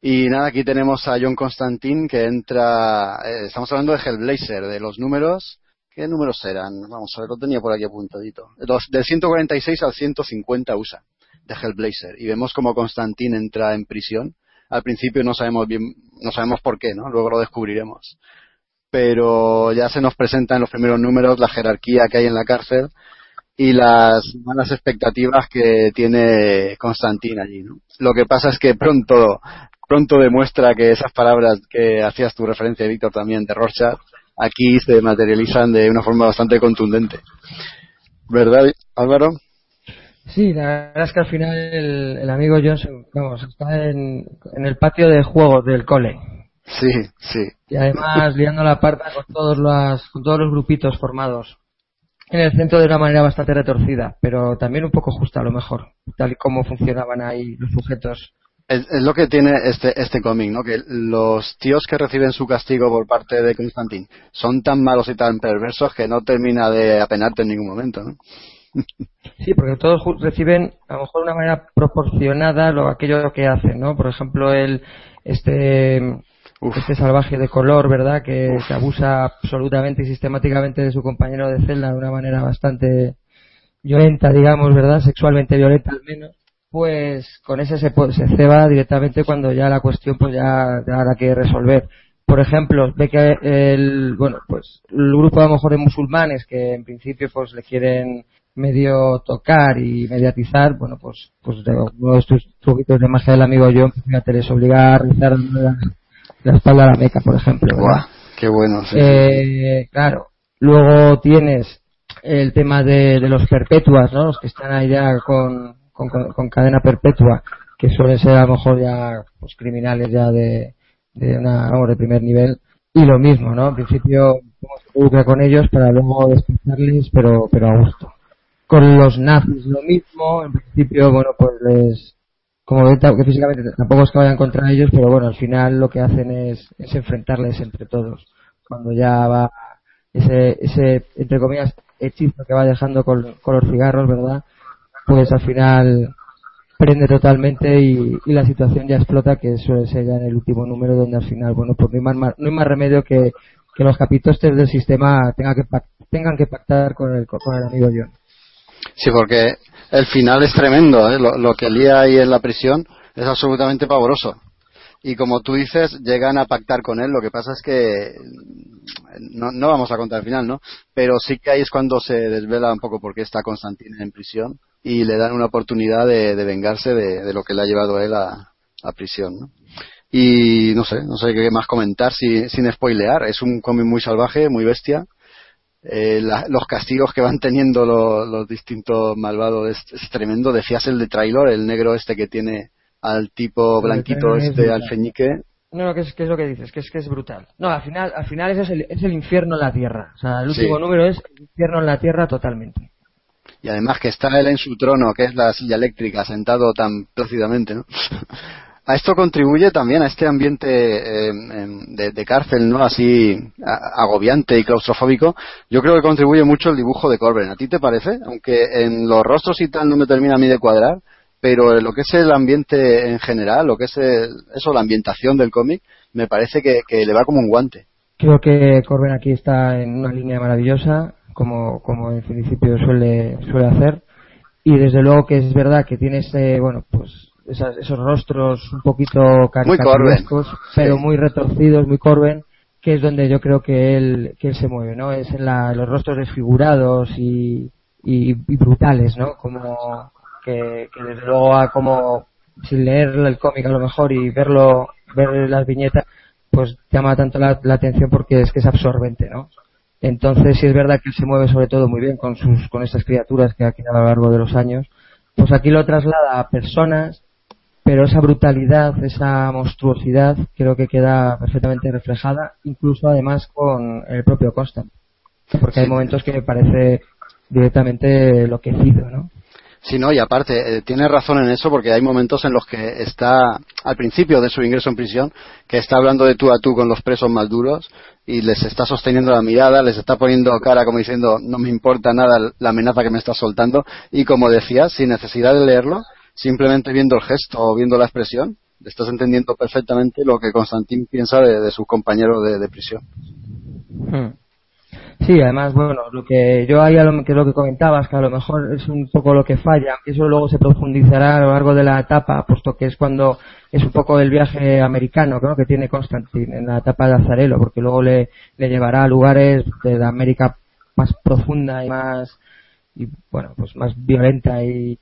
Y nada, aquí tenemos a John Constantine que entra, eh, estamos hablando de Hellblazer, de los números, ¿qué números eran? Vamos a ver, lo tenía por aquí apuntadito. Los, del 146 al 150 USA de Hellblazer y vemos como Constantine entra en prisión. Al principio no sabemos bien, no sabemos por qué, ¿no? Luego lo descubriremos. Pero ya se nos presenta en los primeros números la jerarquía que hay en la cárcel y las malas expectativas que tiene Constantine allí, ¿no? Lo que pasa es que pronto, pronto demuestra que esas palabras que hacías tu referencia, Víctor, también de Rorschach, aquí se materializan de una forma bastante contundente. ¿Verdad, Álvaro? Sí, la verdad es que al final el, el amigo Johnson, vamos, está en, en el patio de juegos del cole. Sí, sí. Y además liando la parta con todos, los, con todos los grupitos formados. En el centro de una manera bastante retorcida, pero también un poco justa a lo mejor, tal y como funcionaban ahí los sujetos. Es, es lo que tiene este, este cómic, ¿no? Que los tíos que reciben su castigo por parte de Constantine son tan malos y tan perversos que no termina de apenarte en ningún momento, ¿no? <laughs> Sí, porque todos reciben a lo mejor de una manera proporcionada lo aquello que hacen, ¿no? Por ejemplo, el este este salvaje de color, ¿verdad? Que, que abusa absolutamente y sistemáticamente de su compañero de celda de una manera bastante violenta, digamos, ¿verdad? Sexualmente violenta al menos. Pues con ese se, se ceba directamente cuando ya la cuestión pues ya, ya que resolver. Por ejemplo, ve que el, bueno, pues el grupo a lo mejor de musulmanes que en principio pues le quieren medio tocar y mediatizar, bueno, pues, pues de uno de estos truquitos de magia del amigo John, que fíjate, les obliga a rezar la, espalda a la meca, por ejemplo. Buah, qué bueno. sí, sí. Eh, claro. Luego tienes el tema de, de los perpetuas, ¿no? Los que están ahí ya con, con, con cadena perpetua, que suelen ser a lo mejor ya pues, criminales ya de, de, una, vamos, de primer nivel. Y lo mismo, ¿no? En principio, involucra con ellos para luego despacharles, pero, pero a gusto. Con los nazis lo mismo, en principio, bueno, pues les, como ven que físicamente tampoco es que vayan contra ellos, pero bueno, al final lo que hacen es, es enfrentarles entre todos. Cuando ya va ese, ese, entre comillas, hechizo que va dejando con, los cigarros, ¿verdad? Pues al final prende totalmente y, la situación ya explota, que suele ser ya en el último número, donde al final, bueno, pues no hay más, no hay más remedio que, los capitostes del sistema tengan que, tengan que pactar con el, con el amigo John. Sí, porque el final es tremendo, ¿eh? lo, que lía ahí en la prisión es absolutamente pavoroso. Y como tú dices, llegan a pactar con él. Lo que pasa es que no, no vamos a contar el final, ¿no? Pero sí que ahí es cuando se desvela un poco por qué está Constantine en prisión y le dan una oportunidad de, vengarse de, lo que le ha llevado a él a, prisión. Y no sé, no sé qué más comentar si- sin spoilear. Es un cómic muy salvaje, muy bestia. Eh, la- los castigos que van teniendo lo- los, distintos malvados es, es tremendo. Decías el de Trailor, el negro este que tiene al tipo blanquito Trailor es este brutal. alfeñique. No, no, ¿qué es, qué es lo que dices? Que es que es brutal. No, al final, al final es el, es el infierno en la tierra. O sea, el Sí. último número es el infierno en la tierra totalmente. Y además que está él en su trono, que es la silla eléctrica, sentado tan plácidamente, ¿no? <laughs> A esto contribuye también a este ambiente eh, em, de, cárcel, ¿no? Así agobiante y claustrofóbico. Yo creo que contribuye mucho el dibujo de Corben. ¿A ti te parece? Aunque en los rostros y tal no me termina a mí de cuadrar, pero lo que es el ambiente en general, lo que es el- eso, la ambientación del cómic, me parece que, que le va como un guante. Creo que Corben aquí está en una línea maravillosa, como, como en principio suele, suele hacer. Y desde luego que es verdad que tiene ese, bueno, pues esas- esos rostros un poquito caricaturescos, pero Sí. muy retorcidos, muy Corben, que es donde yo creo que él, que él se mueve, ¿no? Es en la- los rostros desfigurados y, y, y brutales, ¿no? Como que, que desde luego a como sin leer el cómic a lo mejor y verlo, ver las viñetas, pues llama tanto la, la atención porque es que es absorbente, ¿no? Entonces, sí es verdad que él se mueve sobre todo muy bien con sus, con estas criaturas que ha creado a lo largo de los años, pues aquí lo traslada a personas, pero esa brutalidad, esa monstruosidad, creo que queda perfectamente reflejada, incluso además con el propio Constant. Porque hay momentos que me parece directamente enloquecido, ¿no? Sí, no, y aparte, eh, tiene razón en eso porque hay momentos en los que está, al principio de su ingreso en prisión, que está hablando de tú a tú con los presos más duros y les está sosteniendo la mirada, les está poniendo cara como diciendo no me importa nada la amenaza que me estás soltando y como decías, sin necesidad de leerlo, simplemente viendo el gesto o viendo la expresión, estás entendiendo perfectamente lo que Constantín piensa de, de sus compañeros de, de prisión. Hmm. Sí, además, bueno, lo que yo ahí a lo que lo que comentabas, que a lo mejor es un poco lo que falla, aunque eso luego se profundizará a lo largo de la etapa, puesto que es cuando es un poco el viaje americano ¿no? que tiene Constantine en la etapa de Azarelo, porque luego le, le llevará a lugares de la América más profunda y más, y bueno, pues más violenta y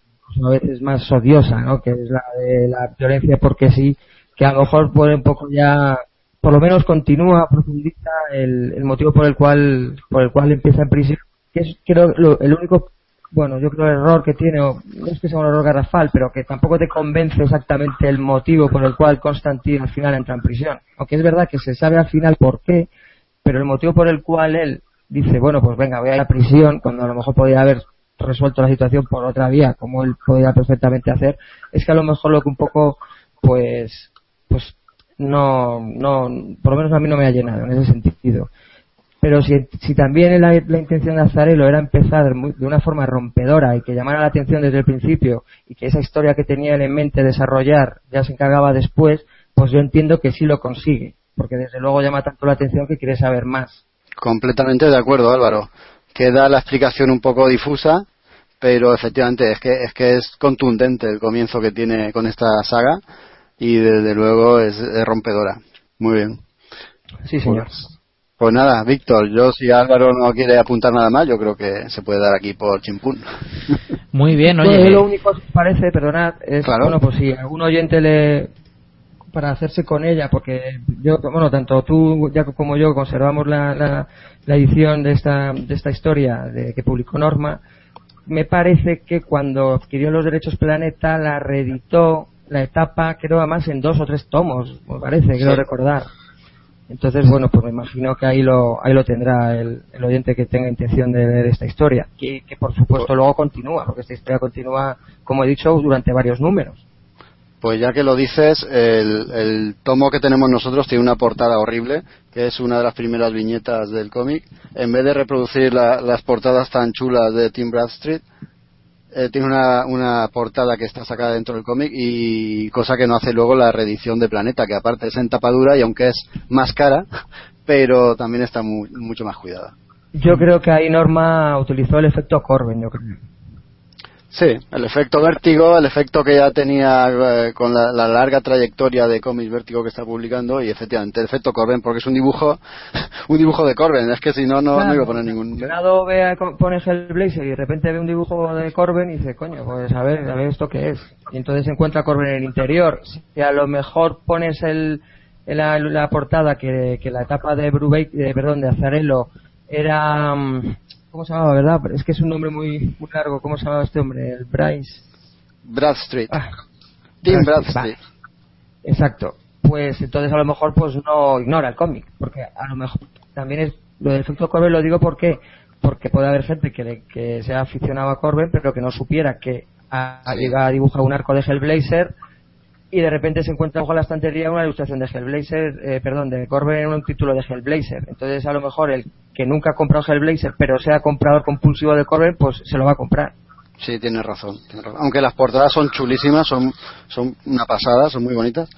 a veces más odiosa, ¿no? Que es la de la violencia porque sí, que a lo mejor puede un poco ya por lo menos continúa, profundiza el, el motivo por el cual por el cual empieza en prisión, que es creo lo- el único bueno, yo creo el error que tiene, o no es que sea un error garrafal, pero que tampoco te convence exactamente el motivo por el cual Constantine al final entra en prisión. Aunque es verdad que se sabe al final por qué, pero el motivo por el cual él dice, bueno, pues venga, voy a ir a prisión, cuando a lo mejor podría haber resuelto la situación por otra vía, como él podía perfectamente hacer, es que a lo mejor lo que un poco, pues, pues no, no, por lo menos a mí no me ha llenado en ese sentido. Pero si, si también la, la intención de Azarelo era empezar muy- de una forma rompedora y que llamara la atención desde el principio y que esa historia que tenía él en mente desarrollar ya se encargaba después, pues yo entiendo que sí lo consigue, porque desde luego llama tanto la atención que quiere saber más. Completamente de acuerdo, Álvaro. Queda la explicación un poco difusa, pero efectivamente es que es que es contundente el comienzo que tiene con esta saga y desde luego es, es rompedora. Muy bien. Sí, señor. Pues, pues nada, Víctor, yo si Álvaro no quiere apuntar nada más, yo creo que se puede dar aquí por chimpún. Muy bien, oye. yo lo único que parece, perdonad, es, Claro. bueno, pues si algún oyente le, para hacerse con ella, porque yo, bueno, tanto tú ya como yo conservamos la, la, la edición de esta, de esta historia de, que publicó Norma, me parece que cuando adquirió los derechos Planeta la reeditó la etapa, creo además en dos o tres tomos, me parece, quiero recordar. Entonces, bueno, pues me imagino que ahí lo, ahí lo tendrá el, el oyente que tenga intención de leer esta historia. Que, que por supuesto luego continúa, porque esta historia continúa, como he dicho, durante varios números. Pues ya que lo dices, el, tomo que tenemos nosotros tiene una portada horrible, que es una de las primeras viñetas del cómic. En vez de reproducir la- las portadas tan chulas de Tim Bradstreet, eh, tiene una, una portada que está sacada dentro del cómic y cosa que no hace luego la reedición de Planeta, que aparte es en tapadura y aunque es más cara, <laughs> pero también está mu- mucho más cuidada. Yo creo que ahí Norma utilizó el efecto Corben, yo creo. Sí, el efecto vértigo, el efecto que ya tenía eh, con la, la larga trayectoria de cómics vértigo que está publicando y efectivamente el efecto Corben porque es un dibujo <laughs> un dibujo de Corben, es que si no no, no iba a poner ningún Lado ve a- pone Hellblazer y de repente ve un dibujo de Corben y dice, coño, pues a ver, a ver esto qué es. Y entonces encuentra a Corben en el interior. Si a lo mejor pones el, la, la portada que, que la etapa de Brubeck, de, perdón, de Azarello era, mm, ¿cómo se llamaba, verdad? Pero Es que es un nombre muy, muy largo. ¿Cómo se llamaba este hombre? El Bryce. Bradstreet. Ah, Tim Bradstreet, Bradstreet. Exacto. Pues entonces a lo mejor pues no ignora el cómic, porque a lo mejor también es lo del efecto Corben lo digo porque porque puede haber gente que, le- que sea aficionado a Corben pero que no supiera que a, a- llega a dibujar un arco de Hellblazer y de repente se encuentra bajo la estantería una ilustración de Hellblazer, eh, perdón, de Corben en un título de Hellblazer. Entonces a lo mejor el que nunca ha comprado Hellblazer pero sea comprador compulsivo de Corben pues se lo va a comprar. Sí, tienes razón, tienes razón. Aunque las portadas son chulísimas, son, son una pasada, son muy bonitas.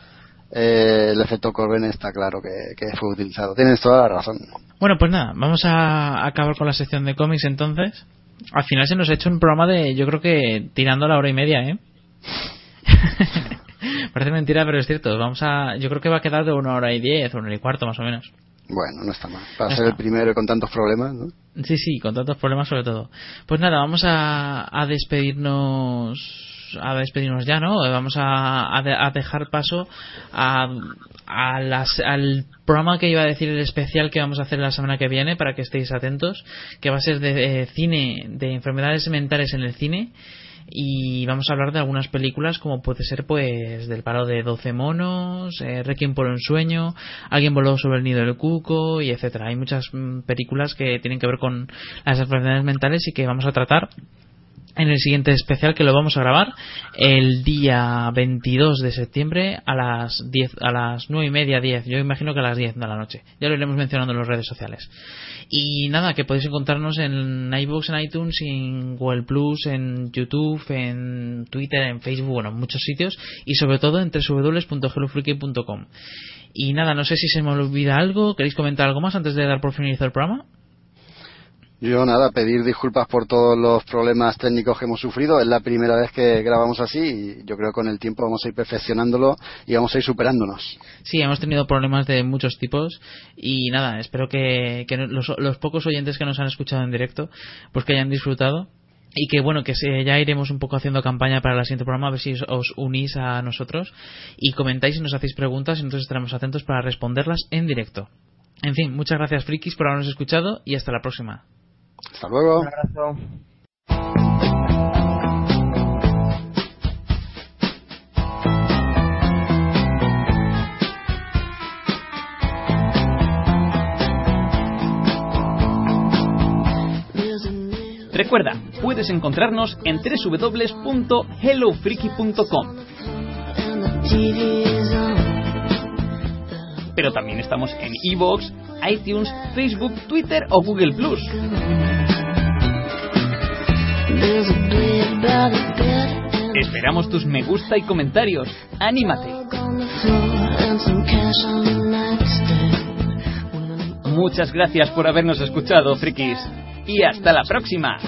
eh, el efecto Corben está claro que, que fue utilizado. Tienes toda la razón. Bueno, pues nada, vamos a acabar con la sección de cómics entonces. Al final se nos ha hecho un programa de, yo creo que tirando la hora y media, ¿eh? <laughs> <laughs> Parece mentira, pero es cierto. Vamos a, yo creo que va a quedar de una hora y diez, una hora y cuarto más o menos. Bueno, no está mal. Para No ser está. el primero con tantos problemas, ¿no? Sí, sí, con tantos problemas sobre todo. Pues nada, vamos a, a despedirnos a despedirnos ya, ¿no? Vamos a, a de- a dejar paso a, a las- al programa que iba a decir el especial que vamos a hacer la semana que viene para que estéis atentos, que va a ser de eh, cine, de enfermedades mentales en el cine y vamos a hablar de algunas películas como puede ser pues del paro de 12 monos, eh, Requiem por un sueño, Alguien voló sobre el nido del cuco y etcétera. Hay muchas mm, películas que tienen que ver con las enfermedades mentales y que vamos a tratar en el siguiente especial que lo vamos a grabar el día 22 de septiembre a las 10 a las 9 y media 10 yo imagino que a las 10 de la noche. Ya lo iremos mencionando en las redes sociales. Y nada que podéis encontrarnos en iVoox en iTunes en Google Plus en YouTube en Twitter en Facebook bueno en muchos sitios. Y sobre todo en www.hellofreaky.com y nada no sé si se me olvida algo. Queréis comentar algo más antes de dar por finalizado el programa Yo nada, pedir disculpas por todos los problemas técnicos que hemos sufrido. Es la primera vez que grabamos así y yo creo que con el tiempo vamos a ir perfeccionándolo y vamos a ir superándonos. Sí, hemos tenido problemas de muchos tipos y nada, espero que, los, pocos oyentes que nos han escuchado en directo, pues que hayan disfrutado y que bueno, que ya iremos un poco haciendo campaña para el siguiente programa, a ver si os, unís a nosotros y comentáis y nos hacéis preguntas nosotros estaremos atentos para responderlas en directo. En fin, muchas gracias frikis por habernos escuchado y hasta la próxima. Hasta luego. Un abrazo. Recuerda, puedes encontrarnos en www.hellofreaky.com. Pero también estamos en iVoox, iTunes, Facebook, Twitter o Google Plus. Esperamos tus me gusta y comentarios. ¡Anímate! Muchas gracias por habernos escuchado, frikis. Y hasta la próxima.